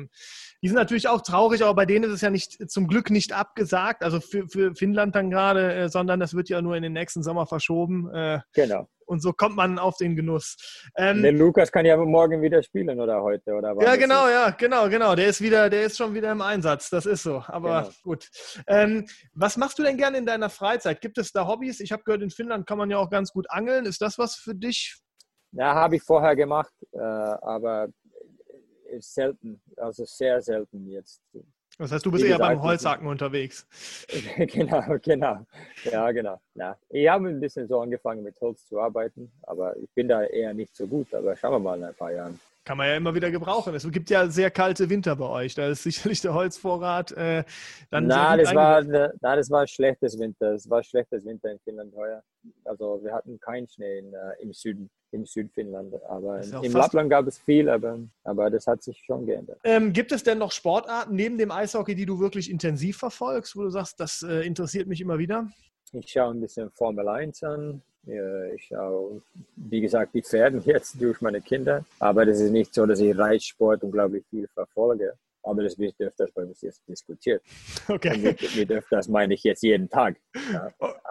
Die sind natürlich auch traurig, aber bei denen ist es ja nicht zum Glück nicht abgesagt, also für, für Finnland dann gerade, äh, sondern das wird ja nur in den nächsten Sommer verschoben. Äh, genau. Und so kommt man auf den Genuss. Ähm, der Lukas kann ja morgen wieder spielen oder heute oder was? Ja, genau, ja, genau, genau. Der ist wieder, der ist schon wieder im Einsatz. Das ist so. Aber genau. gut. Ähm, was machst du denn gerne in deiner Freizeit? Gibt es da Hobbys? Ich habe gehört, in Finnland kann man ja auch ganz gut angeln. Ist das was für dich? Ja, habe ich vorher gemacht, äh, aber selten, also sehr selten jetzt. Das heißt, du bist eher beim Holzhacken unterwegs. genau, genau. Ja, genau. Ja. Ich habe ein bisschen so angefangen mit Holz zu arbeiten, aber ich bin da eher nicht so gut. Aber schauen wir mal in ein paar Jahren. Kann man ja immer wieder gebrauchen. Es gibt ja sehr kalte Winter bei euch. Da ist sicherlich der Holzvorrat äh, dann. Na, das war, na, das war schlechtes Winter. Es war schlechtes Winter in Finnland heuer. Also wir hatten keinen Schnee in, uh, im Süden im Südfinnland. Aber im Lappland gab es viel, aber, aber das hat sich schon geändert. Ähm, gibt es denn noch Sportarten neben dem Eishockey, die du wirklich intensiv verfolgst, wo du sagst, das äh, interessiert mich immer wieder? Ich schaue ein bisschen Formel 1 an. Ich schaue, wie gesagt, die Pferden jetzt durch meine Kinder. Aber das ist nicht so, dass ich Reitsport unglaublich viel verfolge. Aber das wird öfters bei uns jetzt diskutiert. Okay. Mit, öfters meine ich jetzt jeden Tag. Ja.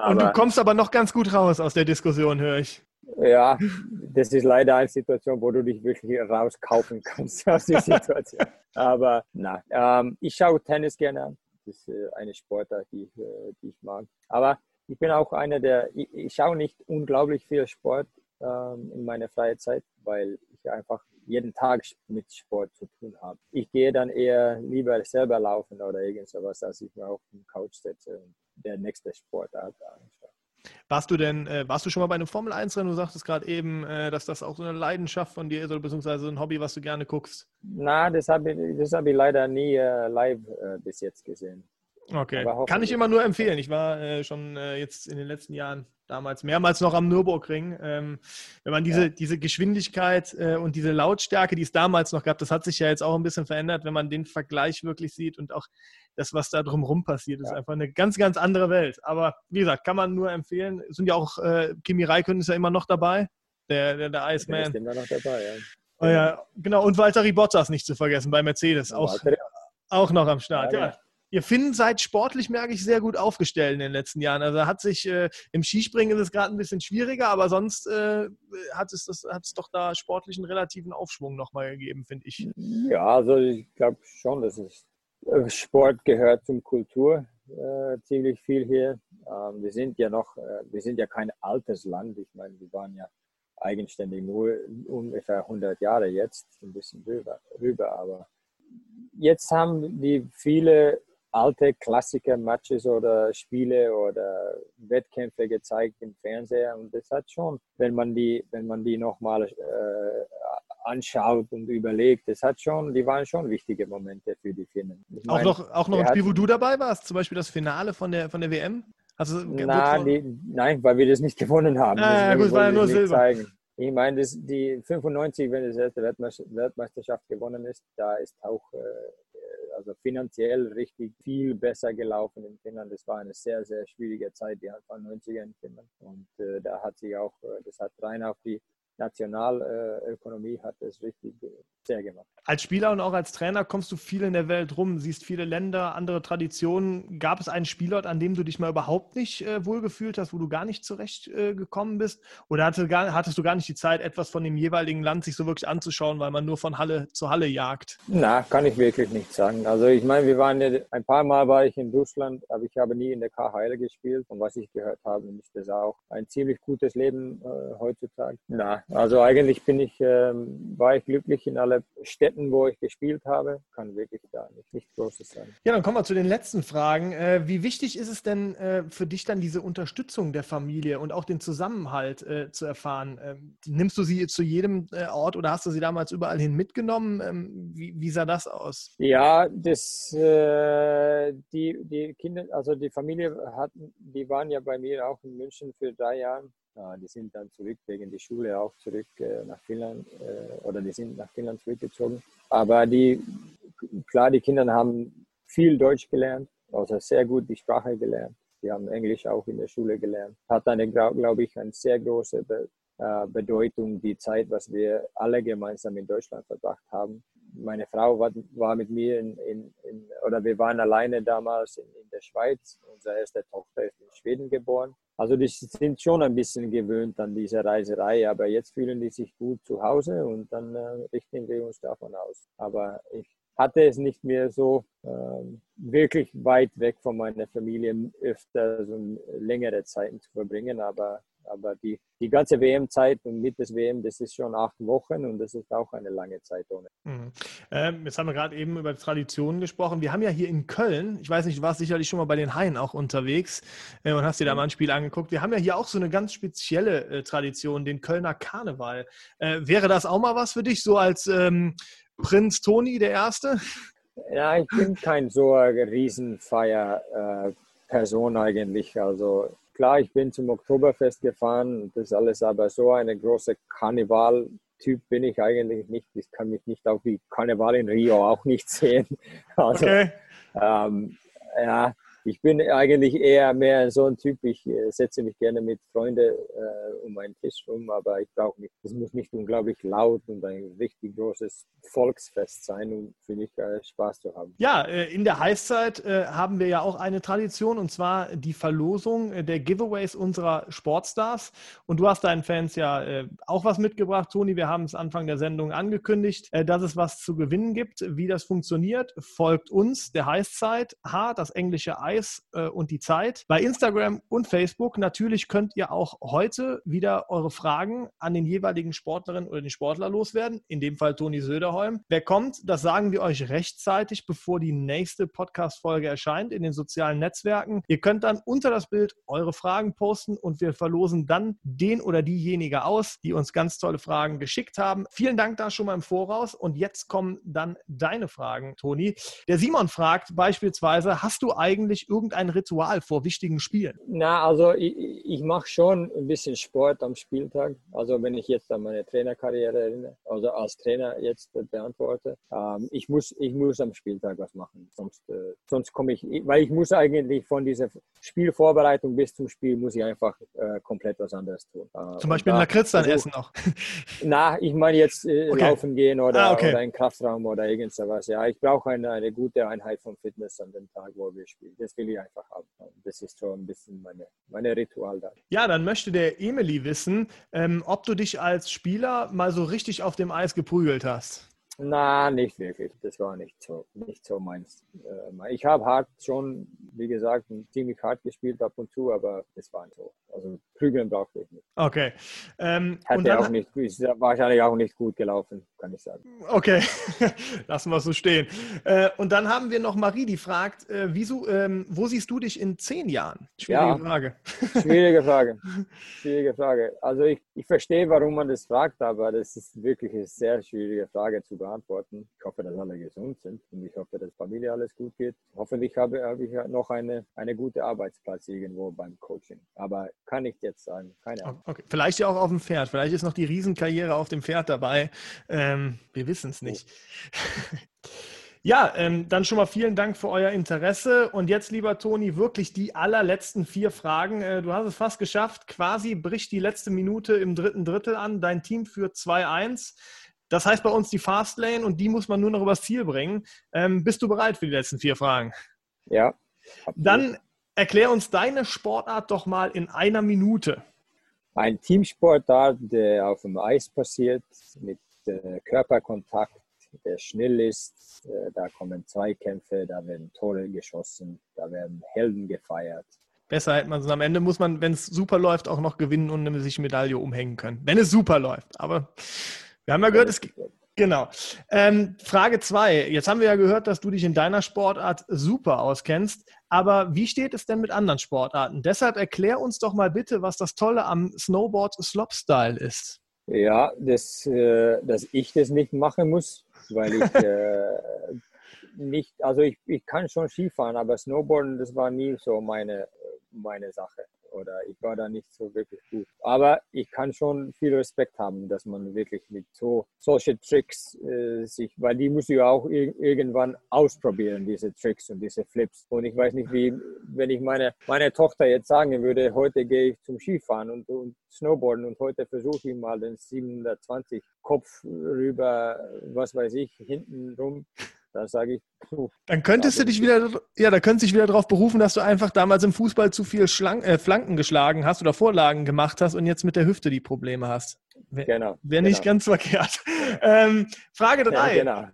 Und du kommst aber noch ganz gut raus aus der Diskussion, höre ich. Ja, das ist leider eine Situation, wo du dich wirklich rauskaufen kannst aus der Situation. Aber na, ähm, ich schaue Tennis gerne an. ist äh, eine Sportart, die, äh, die ich mag. Aber ich bin auch einer der, ich, ich schaue nicht unglaublich viel Sport ähm, in meiner freien Zeit, weil ich einfach jeden Tag mit Sport zu tun habe. Ich gehe dann eher lieber selber laufen oder irgend sowas, als ich mir auf den Couch setze und der nächste Sportart anschaue. Warst du denn, äh, warst du schon mal bei einem Formel 1-Rennen? Du sagtest gerade eben, äh, dass das auch so eine Leidenschaft von dir ist oder beziehungsweise ein Hobby, was du gerne guckst. Na, das habe ich, das hab ich leider nie äh, live äh, bis jetzt gesehen. Okay. Kann ich immer nur empfehlen. Ich war äh, schon äh, jetzt in den letzten Jahren damals mehrmals noch am Nürburgring. Ähm, wenn man diese, ja. diese Geschwindigkeit äh, und diese Lautstärke, die es damals noch gab, das hat sich ja jetzt auch ein bisschen verändert, wenn man den Vergleich wirklich sieht und auch das, was da drumherum passiert, ist ja. einfach eine ganz, ganz andere Welt. Aber wie gesagt, kann man nur empfehlen. Es sind ja auch, äh, Kimi Räikkönen ist ja immer noch dabei, der, der, der Iceman. Der ist immer noch dabei, ja. Oh ja, genau. Und Walter Bottas nicht zu vergessen bei Mercedes. Auch, auch noch am Start. Ja ihr Finnen seid sportlich, merke ich, sehr gut aufgestellt in den letzten Jahren. Also hat sich äh, im Skispringen ist es gerade ein bisschen schwieriger, aber sonst äh, hat es das hat es doch da sportlichen relativen Aufschwung nochmal gegeben, finde ich. Ja, also ich glaube schon, dass es äh, Sport gehört zum Kultur äh, ziemlich viel hier. Ähm, wir sind ja noch, äh, wir sind ja kein altes Land. Ich meine, wir waren ja eigenständig nur ungefähr 100 Jahre jetzt, ein bisschen rüber, rüber aber jetzt haben die viele alte Klassiker-Matches oder Spiele oder Wettkämpfe gezeigt im Fernseher und das hat schon, wenn man die, wenn man die nochmal äh, anschaut und überlegt, das hat schon, die waren schon wichtige Momente für die Finnen. Ich auch noch, auch noch ein Spiel, wo du dabei warst, zum Beispiel das Finale von der, von der WM? Also, Na, die, nein, weil wir das nicht gewonnen haben. Ah, ja, gut, war ja nur Silber. Zeigen. Ich meine, das, die 95, wenn das erste Weltmeisterschaft gewonnen ist, da ist auch äh, also finanziell richtig viel besser gelaufen in Finnland. Das war eine sehr, sehr schwierige Zeit, die Anfang 90er in Finnland. Und äh, da hat sich auch, äh, das hat rein auf die Nationalökonomie hat es richtig sehr gemacht. Als Spieler und auch als Trainer kommst du viel in der Welt rum, siehst viele Länder, andere Traditionen. Gab es einen Spielort, an dem du dich mal überhaupt nicht äh, wohlgefühlt hast, wo du gar nicht zurecht äh, bist? Oder hattest, gar, hattest du gar nicht die Zeit, etwas von dem jeweiligen Land sich so wirklich anzuschauen, weil man nur von Halle zu Halle jagt? Na, kann ich wirklich nicht sagen. Also ich meine, wir waren ja, ein paar Mal war ich in Russland, aber ich habe nie in der K-Heile gespielt. Und was ich gehört habe, ist das auch ein ziemlich gutes Leben äh, heutzutage. Na, also eigentlich bin ich, ähm, war ich glücklich in alle Städten, wo ich gespielt habe. Kann wirklich da nicht, nicht Großes sein. Ja, dann kommen wir zu den letzten Fragen. Äh, wie wichtig ist es denn äh, für dich dann diese Unterstützung der Familie und auch den Zusammenhalt äh, zu erfahren? Ähm, nimmst du sie zu jedem äh, Ort oder hast du sie damals überall hin mitgenommen? Ähm, wie, wie, sah das aus? Ja, das, äh, die, die Kinder, also die Familie hatten, die waren ja bei mir auch in München für drei Jahre die sind dann zurück wegen der Schule auch zurück äh, nach Finnland äh, oder die sind nach Finnland zurückgezogen. Aber die, klar, die Kinder haben viel Deutsch gelernt, also sehr gut die Sprache gelernt. Die haben Englisch auch in der Schule gelernt. Hat eine, glaube ich, eine sehr große äh, Bedeutung, die Zeit, was wir alle gemeinsam in Deutschland verbracht haben. Meine Frau war, war mit mir in, in, in, oder wir waren alleine damals in, in der Schweiz. Unsere erste Tochter ist in Schweden geboren. Also die sind schon ein bisschen gewöhnt an diese Reiserei, aber jetzt fühlen die sich gut zu Hause und dann äh, richten wir uns davon aus. Aber ich hatte es nicht mehr so ähm, wirklich weit weg von meiner Familie öfter so längere Zeiten zu verbringen, aber aber die, die ganze WM-Zeit und mit des WM, das ist schon acht Wochen und das ist auch eine lange Zeit ohne. Mhm. Ähm, jetzt haben wir gerade eben über Traditionen gesprochen. Wir haben ja hier in Köln, ich weiß nicht, du warst sicherlich schon mal bei den Haien auch unterwegs äh, und hast dir da mal ein Spiel angeguckt. Wir haben ja hier auch so eine ganz spezielle äh, Tradition, den Kölner Karneval. Äh, wäre das auch mal was für dich, so als ähm, Prinz Toni der Erste? Ja, ich bin kein so Riesenfeier-Person äh, eigentlich. Also klar, ich bin zum Oktoberfest gefahren das alles, aber so eine große Karneval-Typ bin ich eigentlich nicht. Ich kann mich nicht auf die Karneval in Rio auch nicht sehen. Also, okay. ähm, ja, ich bin eigentlich eher mehr so ein Typ, ich äh, setze mich gerne mit Freunden äh, um einen Tisch rum, aber ich brauche nicht, es muss nicht unglaublich laut und ein richtig großes Volksfest sein, um für mich äh, Spaß zu haben. Ja, äh, in der Heißzeit äh, haben wir ja auch eine Tradition und zwar die Verlosung der Giveaways unserer Sportstars. Und du hast deinen Fans ja auch was mitgebracht, Toni. Wir haben es Anfang der Sendung angekündigt, dass es was zu gewinnen gibt. Wie das funktioniert, folgt uns, der Heißzeit, H, das englische Eis und die Zeit. Bei Instagram und Facebook. Natürlich könnt ihr auch heute wieder eure Fragen an den jeweiligen Sportlerinnen oder den Sportler loswerden. In dem Fall Toni Söderholm. Wer kommt, das sagen wir euch rechtzeitig, bevor die nächste Podcast-Folge erscheint in den sozialen Netzwerken. Ihr könnt dann unter das Bild eure Fragen posten und wir verlosen dann den oder diejenige aus, die uns ganz tolle Fragen geschickt haben. Vielen Dank da schon mal im Voraus und jetzt kommen dann deine Fragen, Toni. Der Simon fragt beispielsweise, hast du eigentlich irgendein Ritual vor wichtigen Spielen? Na, also ich, ich mache schon ein bisschen Sport am Spieltag. Also wenn ich jetzt an meine Trainerkarriere erinnere, also als Trainer jetzt beantworte, ähm, ich, muss, ich muss am Spieltag was machen. Sonst, äh, sonst komme ich, weil ich muss eigentlich von dieser Spielvorbereitung bis zum Spiel muss ich einfach äh, komplett was anderes tun. Äh, Zum Beispiel Lakritz dann essen noch. Na, ich meine jetzt äh, okay. laufen gehen oder, ah, okay. oder in Kraftraum oder irgendwas. Ja, ich brauche eine, eine gute Einheit von Fitness an dem Tag, wo wir spielen. Das will ich einfach haben. Das ist schon ein bisschen meine, meine Ritual da. Ja, dann möchte der Emily wissen, ähm, ob du dich als Spieler mal so richtig auf dem Eis geprügelt hast. Na, nicht wirklich. Das war nicht so, nicht so meins. Äh, ich habe hart schon, wie gesagt, ziemlich hart gespielt ab und zu, aber das war nicht so. Also prügeln brauchte ich nicht. Okay. Ähm, Hätte auch nicht, ist wahrscheinlich auch nicht gut gelaufen, kann ich sagen. Okay, lassen wir es so stehen. Äh, und dann haben wir noch Marie, die fragt, äh, wieso, ähm, wo siehst du dich in zehn Jahren? Schwierige ja, Frage. Schwierige Frage. Schwierige Frage. Also ich, ich verstehe, warum man das fragt, aber das ist wirklich eine sehr schwierige Frage zu beantworten. Ich hoffe, dass alle gesund sind und ich hoffe, dass Familie alles gut geht. Hoffentlich habe, habe ich noch eine, eine gute Arbeitsplatz irgendwo beim Coaching. Aber kann ich jetzt sagen, keine Ahnung. Okay. Vielleicht ja auch auf dem Pferd. Vielleicht ist noch die Riesenkarriere auf dem Pferd dabei. Ähm, wir wissen es nicht. Oh. Ja, ähm, dann schon mal vielen Dank für euer Interesse. Und jetzt, lieber Toni, wirklich die allerletzten vier Fragen. Äh, du hast es fast geschafft. Quasi bricht die letzte Minute im dritten Drittel an. Dein Team führt 2-1. Das heißt bei uns die Fastlane und die muss man nur noch übers Ziel bringen. Ähm, bist du bereit für die letzten vier Fragen? Ja. Dann erklär uns deine Sportart doch mal in einer Minute. Ein Teamsportart, der auf dem Eis passiert, mit äh, Körperkontakt, der schnell ist. Äh, da kommen Zweikämpfe, da werden Tore geschossen, da werden Helden gefeiert. Besser hätte man es. Am Ende muss man, wenn es super läuft, auch noch gewinnen und sich Medaille umhängen können. Wenn es super läuft. Aber wir haben ja gehört, es Genau. Ähm, Frage zwei. Jetzt haben wir ja gehört, dass du dich in deiner Sportart super auskennst. Aber wie steht es denn mit anderen Sportarten? Deshalb erklär uns doch mal bitte, was das Tolle am Snowboard Slopestyle ist. Ja, das, äh, dass ich das nicht machen muss, weil ich äh, nicht, also ich, ich kann schon Skifahren, aber Snowboarden, das war nie so meine, meine Sache oder ich war da nicht so wirklich gut. Aber ich kann schon viel Respekt haben, dass man wirklich mit so solche Tricks äh, sich, weil die muss ich auch ir irgendwann ausprobieren, diese Tricks und diese Flips. Und ich weiß nicht, wie, wenn ich meine, meine Tochter jetzt sagen würde, heute gehe ich zum Skifahren und, und Snowboarden und heute versuche ich mal den 720 Kopf rüber, was weiß ich, hinten rum da sage ich, puh, Dann könntest du dich wieder, ja, da könntest du dich wieder darauf berufen, dass du einfach damals im Fußball zu viel Schlang, äh, Flanken geschlagen hast oder Vorlagen gemacht hast und jetzt mit der Hüfte die Probleme hast. Wäre genau, wär nicht genau. ganz verkehrt. Ähm, Frage 3. Ja, genau.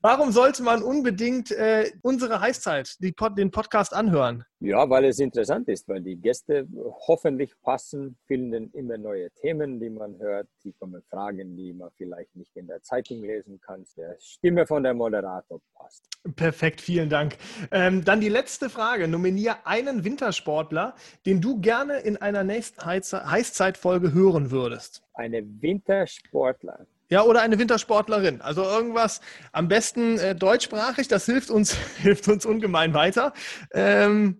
Warum sollte man unbedingt äh, unsere Heißzeit, die Pod, den Podcast anhören? Ja, weil es interessant ist, weil die Gäste hoffentlich passen, finden immer neue Themen, die man hört. Die kommen Fragen, die man vielleicht nicht in der Zeitung lesen kann. Der Stimme von der Moderator passt. Perfekt, vielen Dank. Ähm, dann die letzte Frage. Nominiere einen Wintersportler, den du gerne in einer nächsten Heißzeitfolge hören würdest. Eine Wintersportler. Ja, oder eine Wintersportlerin. Also irgendwas am besten äh, deutschsprachig, das hilft uns, hilft uns ungemein weiter. Ähm,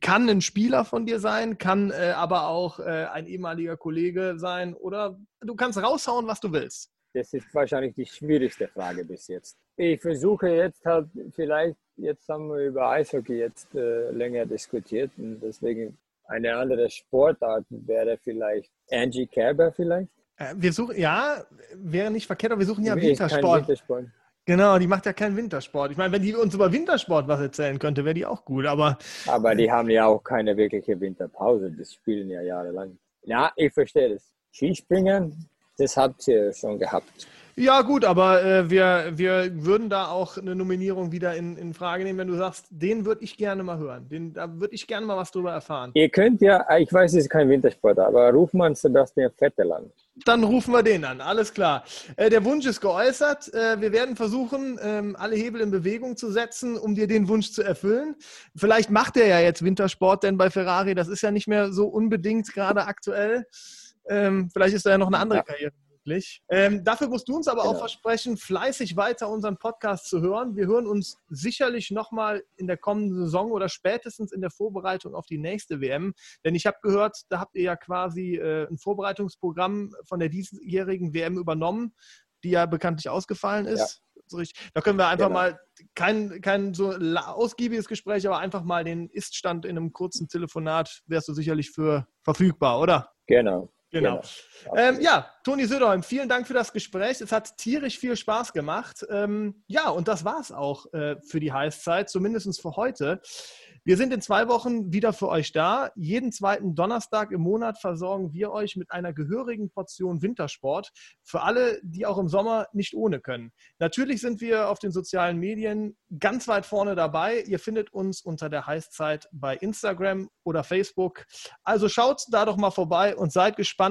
kann ein Spieler von dir sein, kann äh, aber auch äh, ein ehemaliger Kollege sein oder du kannst raushauen, was du willst. Das ist wahrscheinlich die schwierigste Frage bis jetzt. Ich versuche jetzt halt vielleicht jetzt haben wir über Eishockey jetzt äh, länger diskutiert und deswegen eine andere Sportart wäre vielleicht Angie Kerber vielleicht. Äh, wir suchen, ja, wäre nicht verkehrt, aber wir suchen ja Wintersport. Wintersport. Genau, die macht ja keinen Wintersport. Ich meine, wenn die uns über Wintersport was erzählen könnte, wäre die auch gut, aber. Aber die haben ja auch keine wirkliche Winterpause. Das spielen ja jahrelang. Ja, ich verstehe das. Skispringen, das habt ihr schon gehabt. Ja, gut, aber äh, wir, wir würden da auch eine Nominierung wieder in, in Frage nehmen, wenn du sagst, den würde ich gerne mal hören. Den, da würde ich gerne mal was drüber erfahren. Ihr könnt ja, ich weiß, es ist kein Wintersport, aber ruf mal Sebastian Vettel an. Dann rufen wir den an, alles klar. Äh, der Wunsch ist geäußert. Äh, wir werden versuchen, ähm, alle Hebel in Bewegung zu setzen, um dir den Wunsch zu erfüllen. Vielleicht macht er ja jetzt Wintersport, denn bei Ferrari, das ist ja nicht mehr so unbedingt gerade aktuell. Ähm, vielleicht ist da ja noch eine andere ja. Karriere möglich. Ähm, dafür musst du uns aber genau. auch versprechen, fleißig weiter unseren Podcast zu hören. Wir hören uns sicherlich nochmal in der kommenden Saison oder spätestens in der Vorbereitung auf die nächste WM. Denn ich habe gehört, da habt ihr ja quasi äh, ein Vorbereitungsprogramm von der diesjährigen WM übernommen, die ja bekanntlich ausgefallen ist. Ja. Da können wir einfach genau. mal kein, kein so ausgiebiges Gespräch, aber einfach mal den Iststand in einem kurzen Telefonat wärst du sicherlich für verfügbar, oder? Genau. Genau. genau. Ähm, ja, Toni Söderholm, vielen Dank für das Gespräch. Es hat tierisch viel Spaß gemacht. Ähm, ja, und das war es auch äh, für die Heißzeit, zumindest für heute. Wir sind in zwei Wochen wieder für euch da. Jeden zweiten Donnerstag im Monat versorgen wir euch mit einer gehörigen Portion Wintersport für alle, die auch im Sommer nicht ohne können. Natürlich sind wir auf den sozialen Medien ganz weit vorne dabei. Ihr findet uns unter der Heißzeit bei Instagram oder Facebook. Also schaut da doch mal vorbei und seid gespannt,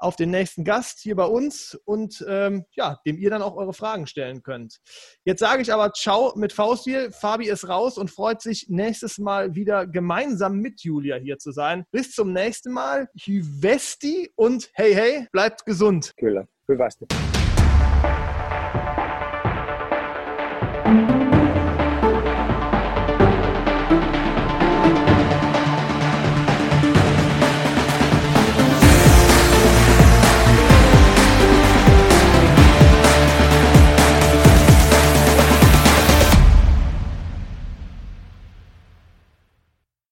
auf den nächsten Gast hier bei uns und ähm, ja, dem ihr dann auch eure Fragen stellen könnt. Jetzt sage ich aber Ciao mit Faustil. Fabi ist raus und freut sich nächstes Mal wieder gemeinsam mit Julia hier zu sein. Bis zum nächsten Mal. Hyvesti und hey, hey, bleibt gesund. Kyllä. Hyvästi.